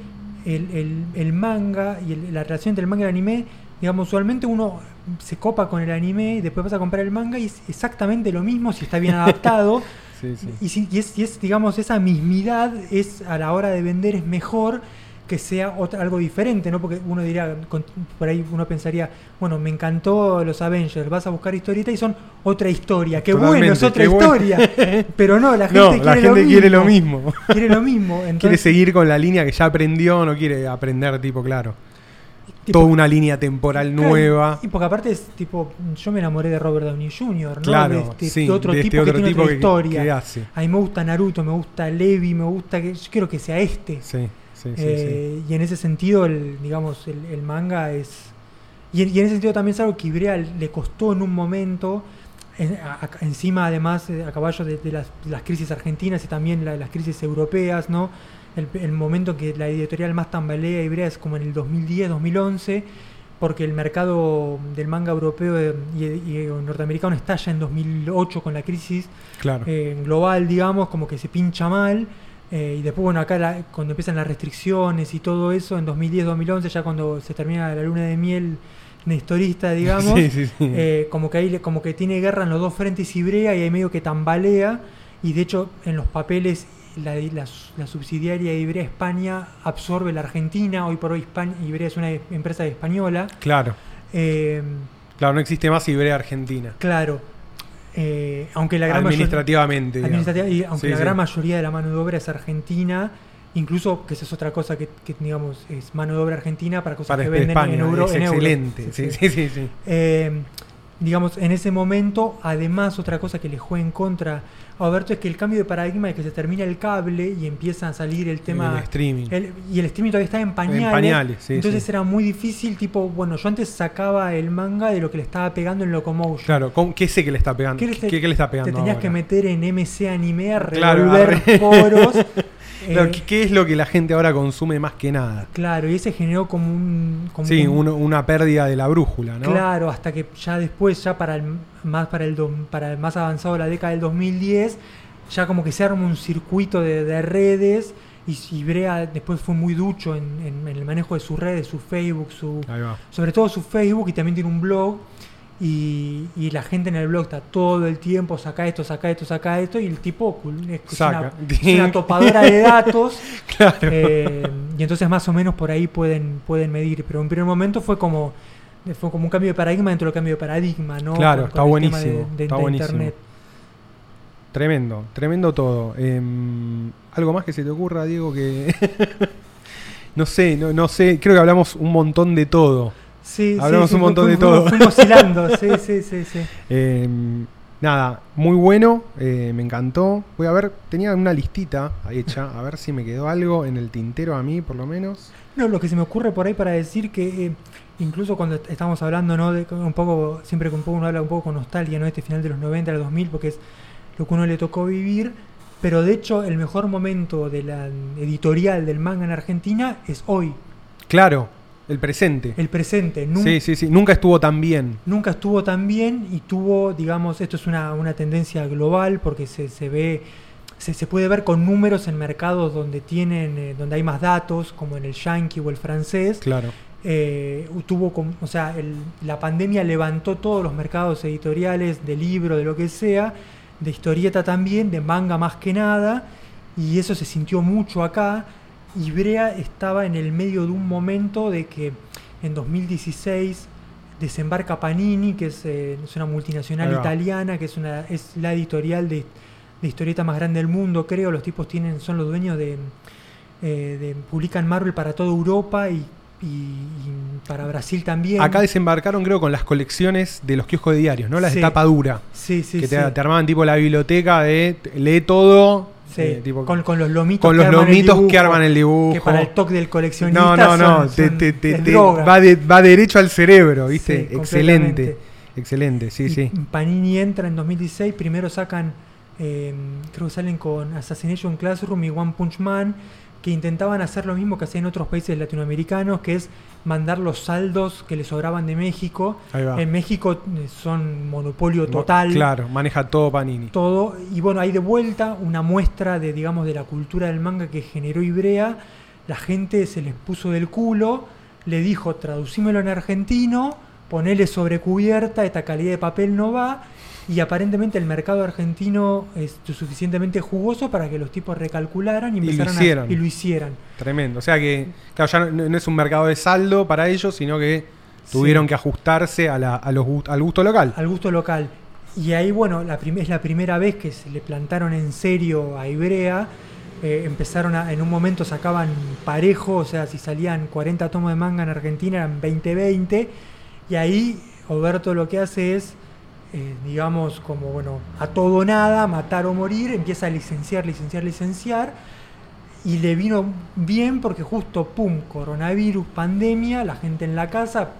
el, el- el manga y el- la relación entre el manga y el anime, digamos, usualmente uno se copa con el anime y después vas a comprar el manga y es exactamente lo mismo si está bien adaptado. Sí, sí. Y, si- y es, y es, digamos, esa mismidad es a la hora de vender es mejor que sea otra, algo diferente, ¿no? Porque uno diría, con- por ahí uno pensaría, bueno, me encantó los Avengers, vas a buscar historieta y son otra historia. Qué bueno, es Totalmente, otra bueno. historia. Pero no, la gente, No, quiere, la gente lo quiere lo mismo. Quiere lo mismo. quiere seguir con la línea que ya aprendió, no quiere aprender, tipo, claro. Tipo, Toda una línea temporal claro, nueva. Y porque aparte es tipo, yo me enamoré de Robert Downey Jr., ¿no? Claro, de, este- sí, otro de tipo este otro que tiene otra historia. que hace. A mí me gusta Naruto, me gusta Levi, me gusta que yo quiero que sea este. Sí, sí, sí. Eh, Y en ese sentido, el, digamos, el, el manga es. Y en, y en ese sentido también es algo que Ibrea le costó en un momento, en- a- a- encima además eh, a caballo de, de las, de las crisis argentinas y también la- las crisis europeas, ¿no? El, el momento que la editorial más tambalea Ibrea es como en el 2010, 2011, porque el mercado del manga europeo eh, y, y norteamericano estalla en 2008 con la crisis. Claro. eh, global, digamos, como que se pincha mal. eh, y después, bueno, acá la- cuando empiezan las restricciones y todo eso, en 2010-2011, ya cuando se termina la luna de miel nestorista, digamos, Sí, sí, sí. eh, como que ahí como que tiene guerra en los dos frentes Ibrea y ahí medio que tambalea. Y de hecho, en los papeles, la, la- la subsidiaria de Ibrea España absorbe la Argentina. Hoy por hoy, España, Ibrea es una empresa española. Claro. Eh, Claro, no existe más Ibrea Argentina. claro. Eh, aunque la gran Administrativamente. Administrativa, y aunque Sí, la sí. gran mayoría de la mano de obra es argentina, incluso que esa es otra cosa que, que, digamos es mano de obra argentina para cosas Para que venden España, en euro. es en euro. excelente. Sí, sí, sí. sí. Eh, digamos, en ese momento, además, otra cosa que le juega en contra a Alberto es que el cambio de paradigma es que se termina el cable y empieza a salir el tema. El streaming. el- y el streaming todavía está en pañales. En pañales, sí, entonces sí. era muy difícil, tipo, bueno, yo antes sacaba el manga de lo que le estaba pegando en Locomotion. Claro, ¿con- ¿qué sé que le está pegando? ¿Qué ¿Qué, le qué le está pegando? Te tenías ahora? que meter en MC Anime a revolver foros. Claro, eh, ¿qué, es lo que la gente ahora consume más que nada? claro, y ese generó como un. como Sí, un- una pérdida de la brújula, ¿no? Claro, hasta que ya después, ya para el más para el para el más avanzado de la década del 2010, ya como que se arma un circuito de, de redes y, y Brea después fue muy ducho en, en- en el manejo de sus redes, su Facebook, su sobre todo su Facebook y también tiene un blog y, y la gente en el blog está todo el tiempo saca esto, saca esto, saca esto y el tipo es, Saca. una, es una topadora de datos Claro. eh, y entonces más o menos por ahí pueden, pueden medir. Pero en primer momento fue como fue como un cambio de paradigma dentro del cambio de paradigma, ¿no? Claro, Con- está con buenísimo, de, de- está de buenísimo. internet. Tremendo, tremendo todo. Em, ¿Algo más que se te ocurra, Diego? Que. no sé, no, no sé. Creo que hablamos un montón de todo. Sí, Hablamos sí, un montón de todo. Fuimos oscilando, sí, sí, sí, sí. Em, nada, muy bueno. eh, me encantó. Voy a ver, tenía una listita hecha. A ver si me quedó algo en el tintero a mí, por lo menos. No, lo que se me ocurre por ahí para decir que eh, incluso cuando est- estamos hablando, ¿no? De, un poco, siempre que un poco uno habla un poco con nostalgia, ¿no? Este final de los 90 al 2000, porque es lo que uno le tocó vivir. Pero de hecho, el mejor momento de la editorial del manga en Argentina es hoy. Claro, El presente. El presente. Nun- Sí, sí, sí. Nunca estuvo tan bien. Nunca estuvo tan bien y tuvo, digamos, esto es una, una tendencia global porque se, se ve, se, se puede ver con números en mercados donde tienen, eh, donde hay más datos, como en el yankee o el francés. Claro. Eh, tuvo, o sea, el- la pandemia levantó todos los mercados editoriales de libro, de lo que sea, de historieta también, de manga más que nada, y eso se sintió mucho acá. Y Brea estaba en el medio de un momento de que en 2016 desembarca Panini, que es, eh, es una multinacional Ahí va. italiana, que es, una, es la editorial de, de historieta más grande del mundo, creo. Los tipos tienen, son los dueños de, eh, de- publican Marvel para toda Europa y, y- y para Brasil también. Acá desembarcaron, creo, con las colecciones de los kioscos de diarios, ¿no? Las Sí. de tapa dura. sí, sí, que te, te armaban tipo la biblioteca de lee todo. Sí, eh, tipo- con, con los lomitos, con los arman el lomitos que arman el dibujo. Que para el toque del coleccionista. No, no, no. son- te- son- te- te- es te- droga. va, de- va derecho al cerebro, ¿viste? Sí, Excelente. Excelente, sí, Y sí. Panini entra en 2016, primero sacan, eh, creo que salen con Assassination Classroom y One Punch Man, que intentaban hacer lo mismo que hacían otros países latinoamericanos, que es mandar los saldos que les sobraban de México. En México eh, son monopolio total. Claro, maneja todo Panini. todo y bueno hay de vuelta una muestra de digamos de la cultura del manga que generó Ibrea la gente se les puso del culo le dijo traducímelo en argentino ponele sobre cubierta esta calidad de papel no va y aparentemente el mercado argentino es suficientemente jugoso para que los tipos recalcularan y Y lo empezaran a- y lo hicieran Tremendo. O sea que, claro, ya no, no es un mercado de saldo para ellos, sino que tuvieron Sí. que ajustarse a la- a los al gusto local. al gusto local. Y ahí, bueno, la es la primera vez que se le plantaron en serio a Ibrea. Eh, empezaron a, en un momento sacaban parejo, o sea, si salían 40 tomos de manga en Argentina eran 20-20. Y ahí Oberto lo que hace es, eh, digamos, como, bueno, a todo o nada, matar o morir, empieza a licenciar, licenciar, licenciar. Y le vino bien porque justo, pum, coronavirus, pandemia, la gente en la casa,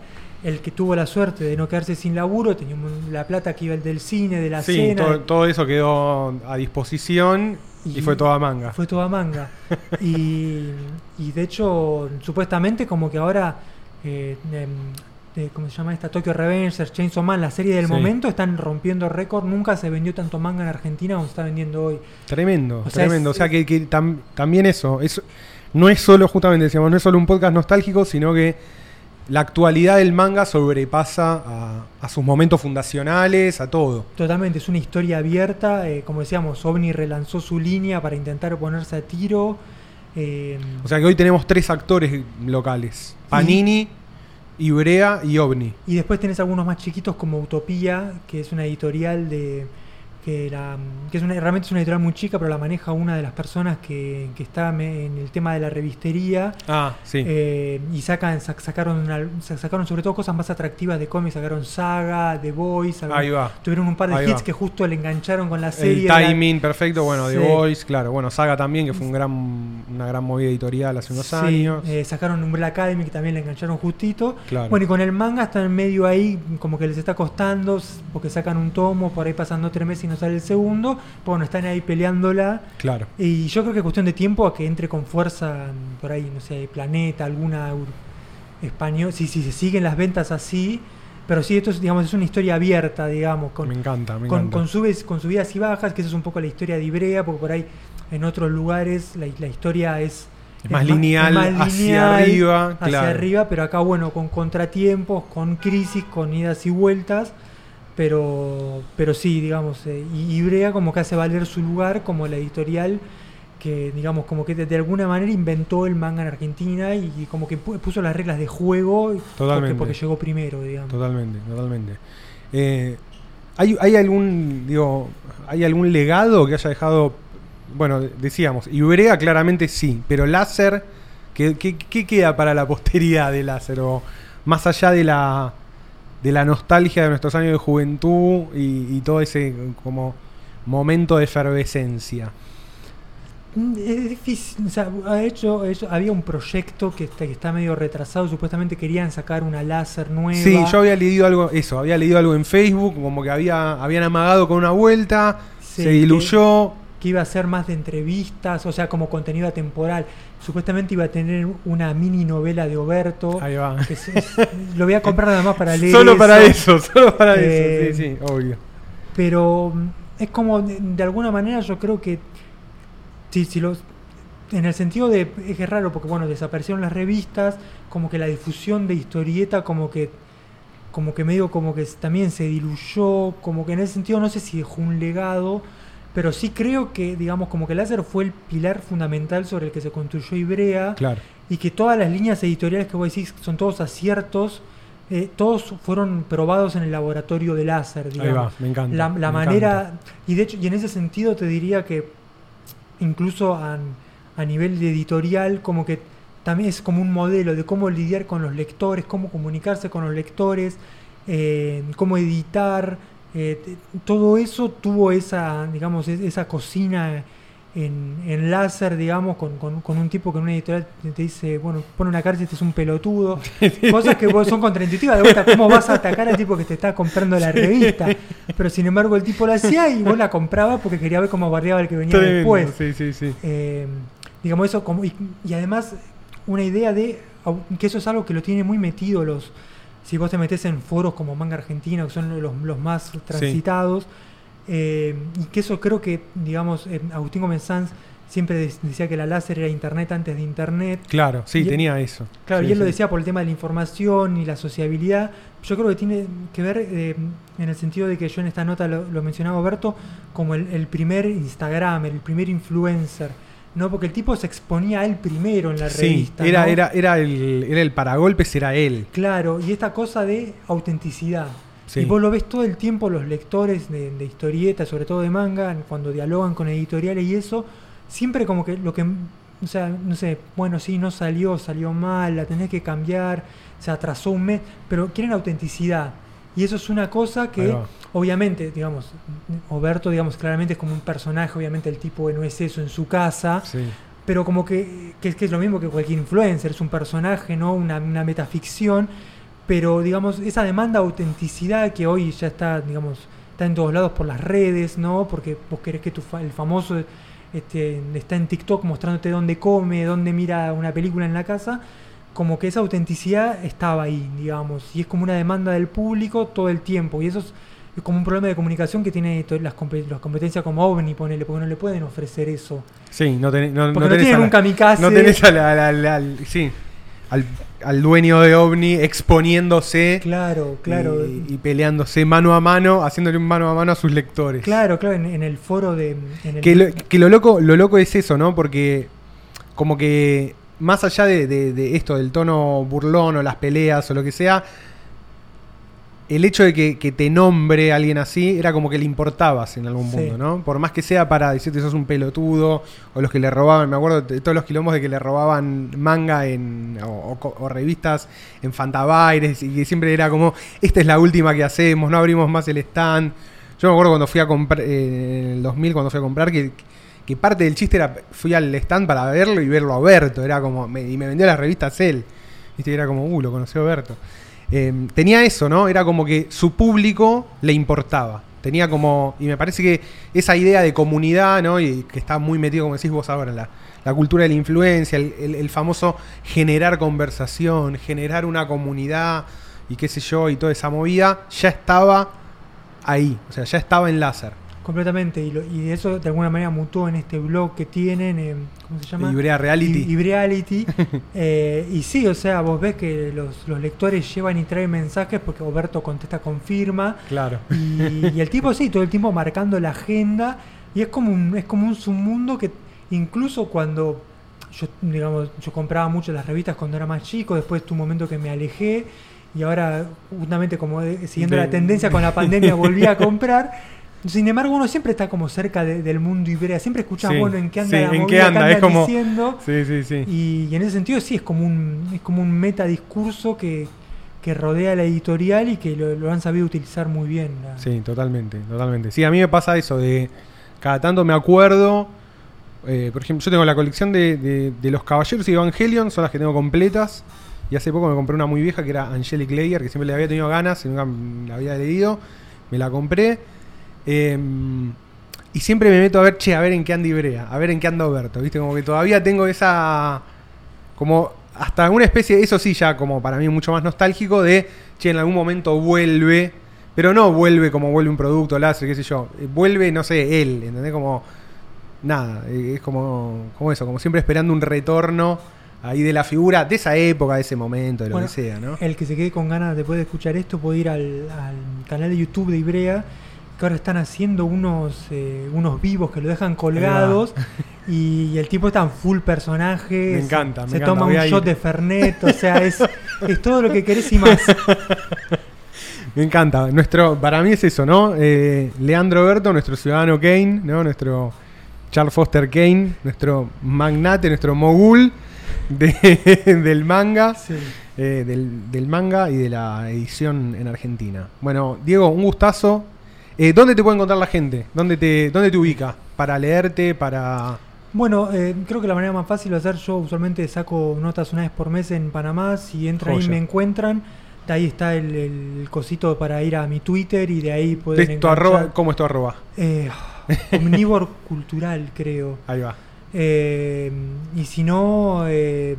el que tuvo la suerte de no quedarse sin laburo, tenía la plata que iba el del cine, de la Sí, cena, todo, todo eso quedó a disposición y, Y fue toda manga. fue toda manga. y, y de hecho, supuestamente como que ahora, eh, em, eh, ¿cómo se llama esta? Tokyo Revengers, Chainsaw Man, la serie del Sí. momento, están rompiendo récord. Nunca se vendió tanto manga en Argentina como se está vendiendo hoy. Tremendo, O sea, tremendo. es- o sea que, que tam- también eso, es, no es solo, justamente decíamos, no es solo un podcast nostálgico, sino que la actualidad del manga sobrepasa a, a sus momentos fundacionales, a todo. Totalmente, es una historia abierta. eh, como decíamos, OVNI relanzó su línea para intentar ponerse a tiro. eh, O sea que hoy tenemos tres actores locales: Panini, Ibrea y OVNI. y después tenés algunos más chiquitos como Utopía, que es una editorial de. Que, la, que es una, realmente es una editorial muy chica, pero la maneja una de las personas que, que está me- en el tema de la revistería. Ah, sí. Eh, y sacan, sac- sacaron, una- sacaron sobre todo cosas más atractivas de cómics, sacaron Saga, The Ahí va. tuvieron un par de Ahí hits va. que justo le engancharon con la El serie. la- timing perfecto, bueno, Sí. The Voice, claro. Bueno, Saga también, que fue un gran, una gran movida editorial hace unos Sí, años. eh, sacaron Umbrella Academy que también le engancharon justito. Claro. Bueno, y con el manga están en medio ahí, como que les está costando, porque sacan un tomo, por ahí pasando tres meses y no sale el segundo. Bueno, están ahí peleándola. Claro. Y yo creo que es cuestión de tiempo a que entre con fuerza mm, por ahí, no sé, Planeta, alguna español. Si sí, se siguen las ventas así. Pero sí, esto es, digamos, es una historia abierta, digamos, con, me encanta, me con, encanta. con, subes- con subidas y bajas, que eso es un poco la historia de Ibrea, porque por ahí en otros lugares la, la historia es, Es más lineal, hacia arriba, hacia claro. arriba, pero acá, bueno, con contratiempos, con crisis, con idas y vueltas, pero, pero sí, digamos, eh, y como que hace valer su lugar como la editorial que, digamos, como que de, de alguna manera inventó el manga en Argentina y, y como que pu- puso las reglas de juego porque, Totalmente. porque llegó primero, digamos. Totalmente, totalmente. Eh, ¿hay, ¿Hay algún, digo, hay algún legado que haya dejado, bueno, decíamos, Ibrea claramente sí, pero Láser, ¿qué, qué, qué queda para la posteridad de Láser? O más allá de la, de la nostalgia de nuestros años de juventud y, y todo ese como momento de efervescencia. Mm, Es difícil, o sea, ha hecho, ha hecho- había un proyecto que está, que está medio retrasado, supuestamente querían sacar una láser nueva. Sí, yo había leído algo, eso, había leído algo en Facebook, como que había, habían amagado con una vuelta, Sí, se diluyó, que iba a ser más de entrevistas, o sea, como contenido atemporal. Supuestamente iba a tener una mini novela de Oberto. Ahí va. que es- es- lo voy a comprar nada más para leer. Solo para eso. solo para Eh, eso. Sí, sí, obvio. Pero mm, es como, de, de alguna manera, yo creo que. Si, si los. En el sentido de. Es que es raro porque, bueno, desaparecieron las revistas, como que la difusión de historieta, como que. Como que medio como que también se diluyó, como que en ese sentido no sé si dejó un legado, pero sí creo que, digamos, como que Láser fue el pilar fundamental sobre el que se construyó Ibrea Claro. y que todas las líneas editoriales que vos decís son todos aciertos, eh, todos fueron probados en el laboratorio de láser, Ahí va, digamos. me encanta. La, la me manera, encanta. y de hecho, y en ese sentido te diría que incluso a, a nivel de editorial, como que también es como un modelo de cómo lidiar con los lectores, cómo comunicarse con los lectores, eh, cómo editar, eh, todo eso tuvo esa, digamos, es- esa cocina en, en láser, digamos, con, con- con un tipo que en una editorial te, dice, bueno, pone una carta y este es un pelotudo. Cosas que son contraintuitivas, de vuelta, ¿cómo vas a atacar al tipo que te está comprando la revista? Pero sin embargo el tipo la hacía y vos la comprabas porque quería ver cómo bardeaba el que venía después. Sí, sí, sí. Eh, digamos eso como y, y además una idea de que eso es algo que lo tiene muy metido los si vos te metes en foros como Manga Argentina que son los, los más transitados eh, y que eso creo que digamos eh, Agustín Gómez Sanz siempre de- decía que la láser era internet antes de internet Claro, sí, Y- tenía eso. Claro, Sí, y él lo decía por el tema de la información y la sociabilidad. Yo creo que tiene que ver eh, en el sentido de que yo en esta nota lo, lo mencionaba Berto como el, el primer Instagram, el primer influencer. ¿No? Porque el tipo se exponía a él primero en la Sí, revista. era, ¿no? era, era, el, era el paragolpes, era él. Claro, y esta cosa de autenticidad. Sí. Y vos lo ves todo el tiempo, los lectores de, de historietas, sobre todo de manga, cuando dialogan con editoriales y eso, siempre como que lo que, o sea, no sé, bueno, sí, no salió, salió mal, la tenés que cambiar, se atrasó un mes, pero quieren autenticidad. Y eso es una cosa que, obviamente, digamos, Oberto, digamos, claramente es como un personaje, obviamente el tipo no es eso en su casa, Sí. pero como que, que, es- que es lo mismo que cualquier influencer, es un personaje, ¿no? Una, una metaficción, pero digamos, esa demanda de autenticidad que hoy ya está, digamos, está en todos lados por las redes, ¿no? Porque vos querés que tu fa- el famoso este, está en TikTok mostrándote dónde come, dónde mira una película en la casa, como que esa autenticidad estaba ahí, digamos, y es como una demanda del público todo el tiempo, y eso es, es como un problema de comunicación que tiene las, compe- las competencias como OVNI, ponele, porque no le pueden ofrecer eso. Sí, no, tenés- no, Porque no tienen a la- un kamikaze. No tenés al- al- sí, al, al dueño de OVNI exponiéndose Claro, claro. y, y peleándose mano a mano, haciéndole un mano a mano a sus lectores. Claro, claro, en, en el foro de. en el- Que lo, que lo loco, lo loco es eso, ¿no? Porque como que más allá de, de- de esto, del tono burlón o las peleas o lo que sea, el hecho de que, que te nombre alguien así era como que le importabas en algún Sí. punto, ¿no? Por más que sea para decirte sos un pelotudo o los que le robaban, me acuerdo de todos los quilombos de que le robaban manga en, o, o revistas en Fantabaires y que siempre era como, esta es la última que hacemos, no abrimos más el stand. Yo me acuerdo cuando fui a comprar, eh, en el 2000 cuando fui a comprar, que, que parte del chiste era, fui al stand para verlo y verlo a Berto, era como, me- y me vendió las revistas él. Viste, era como, uh, lo conoció Berto. Eh, tenía eso, ¿no? Era como que su público le importaba. Tenía como, y me parece que esa idea de comunidad, ¿no? Y que está muy metido, como decís vos ahora, la, la cultura de la influencia, el, el- el famoso generar conversación, generar una comunidad y qué sé yo, y toda esa movida, ya estaba ahí, o sea, ya estaba en láser. Completamente, y, lo- y eso de alguna manera mutó en este blog que tienen, eh, ¿cómo se llama? Ibrea Reality. Ibreality. Eh, y sí, o sea, vos ves que los, los lectores llevan y traen mensajes porque Roberto contesta confirma. Claro. Y, y el tipo sí, todo el tiempo marcando la agenda. Y es como un, es como un submundo que incluso cuando yo, digamos, yo compraba mucho las revistas cuando era más chico, después tuve un momento que me alejé y ahora justamente como de- siguiendo De- la tendencia con la pandemia volví a comprar. Sin embargo, uno siempre está como cerca de- del mundo Ibrea, siempre escuchas, Sí, bueno, en qué anda sí, la en qué anda, es como- diciendo. Sí, sí, sí. Y, y en ese sentido sí es como un, es como un metadiscurso que, que rodea la editorial y que lo, lo han sabido utilizar muy bien. la- Sí, totalmente, totalmente. Sí, a mí me pasa eso de cada tanto me acuerdo. eh, por ejemplo, yo tengo la colección de, de- de los Caballeros y Evangelion, son las que tengo completas. Y hace poco me compré una muy vieja que era Angelic Layer, que siempre le había tenido ganas y nunca la había leído. Me la compré. Eh, y siempre me meto a ver, che, a ver en qué anda Ibrea, a ver en qué anda Oberto, ¿viste? Como que todavía tengo esa. Como hasta una especie, eso sí, ya como para mí mucho más nostálgico, de, che, en algún momento vuelve, pero no vuelve como vuelve un producto láser, qué sé yo, eh, vuelve, no sé, él, ¿entendés? Como. Nada, eh, es como, como eso, como siempre esperando un retorno ahí de la figura de esa época, de ese momento, de lo Bueno, que sea, ¿no? El que se quede con ganas después de escuchar esto puede ir al, al canal de YouTube de Ibrea, que ahora están haciendo unos, eh, unos vivos que lo dejan colgados y, el tipo está en full personaje. Me encanta, me Se, encanta, toma un shot de Fernet, o sea, es, es todo lo que querés y más. Me encanta. Nuestro, para mí es eso, ¿no? Eh, Leandro Berto, nuestro ciudadano Kane, ¿no? Nuestro Charles Foster Kane, nuestro magnate, nuestro mogul de- del manga, Sí. eh, del, del manga y de la edición en Argentina. Bueno, Diego, un gustazo. Eh, ¿Dónde te puede encontrar la gente? ¿Dónde te, dónde te ubica? Para leerte, para... Bueno, eh, creo que la manera más fácil de hacer, yo usualmente saco notas una vez por mes en Panamá, si entran y me encuentran, de ahí está el, el cosito para ir a mi Twitter y de ahí pueden tu arroba, ¿Cómo es tu arroba? Eh, omnívoro cultural, creo. Ahí va. Eh, y si no, eh,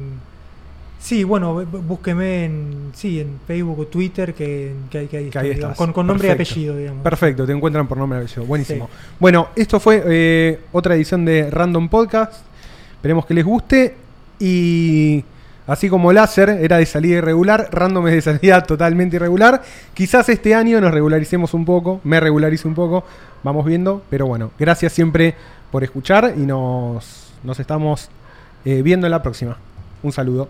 sí, bueno, bú- búsqueme en, sí, en Facebook o Twitter, que, que, hay- que ahí digamos, con, con nombre Perfecto. y apellido, digamos. Perfecto, te encuentran por nombre y apellido. Buenísimo. Sí. Bueno, esto fue eh, otra edición de Random Podcast. Esperemos que les guste. Y así como Láser era de salida irregular, Random es de salida totalmente irregular. Quizás este año nos regularicemos un poco, me regularice un poco. Vamos viendo. Pero bueno, gracias siempre por escuchar y nos, nos estamos eh, viendo en la próxima. Un saludo.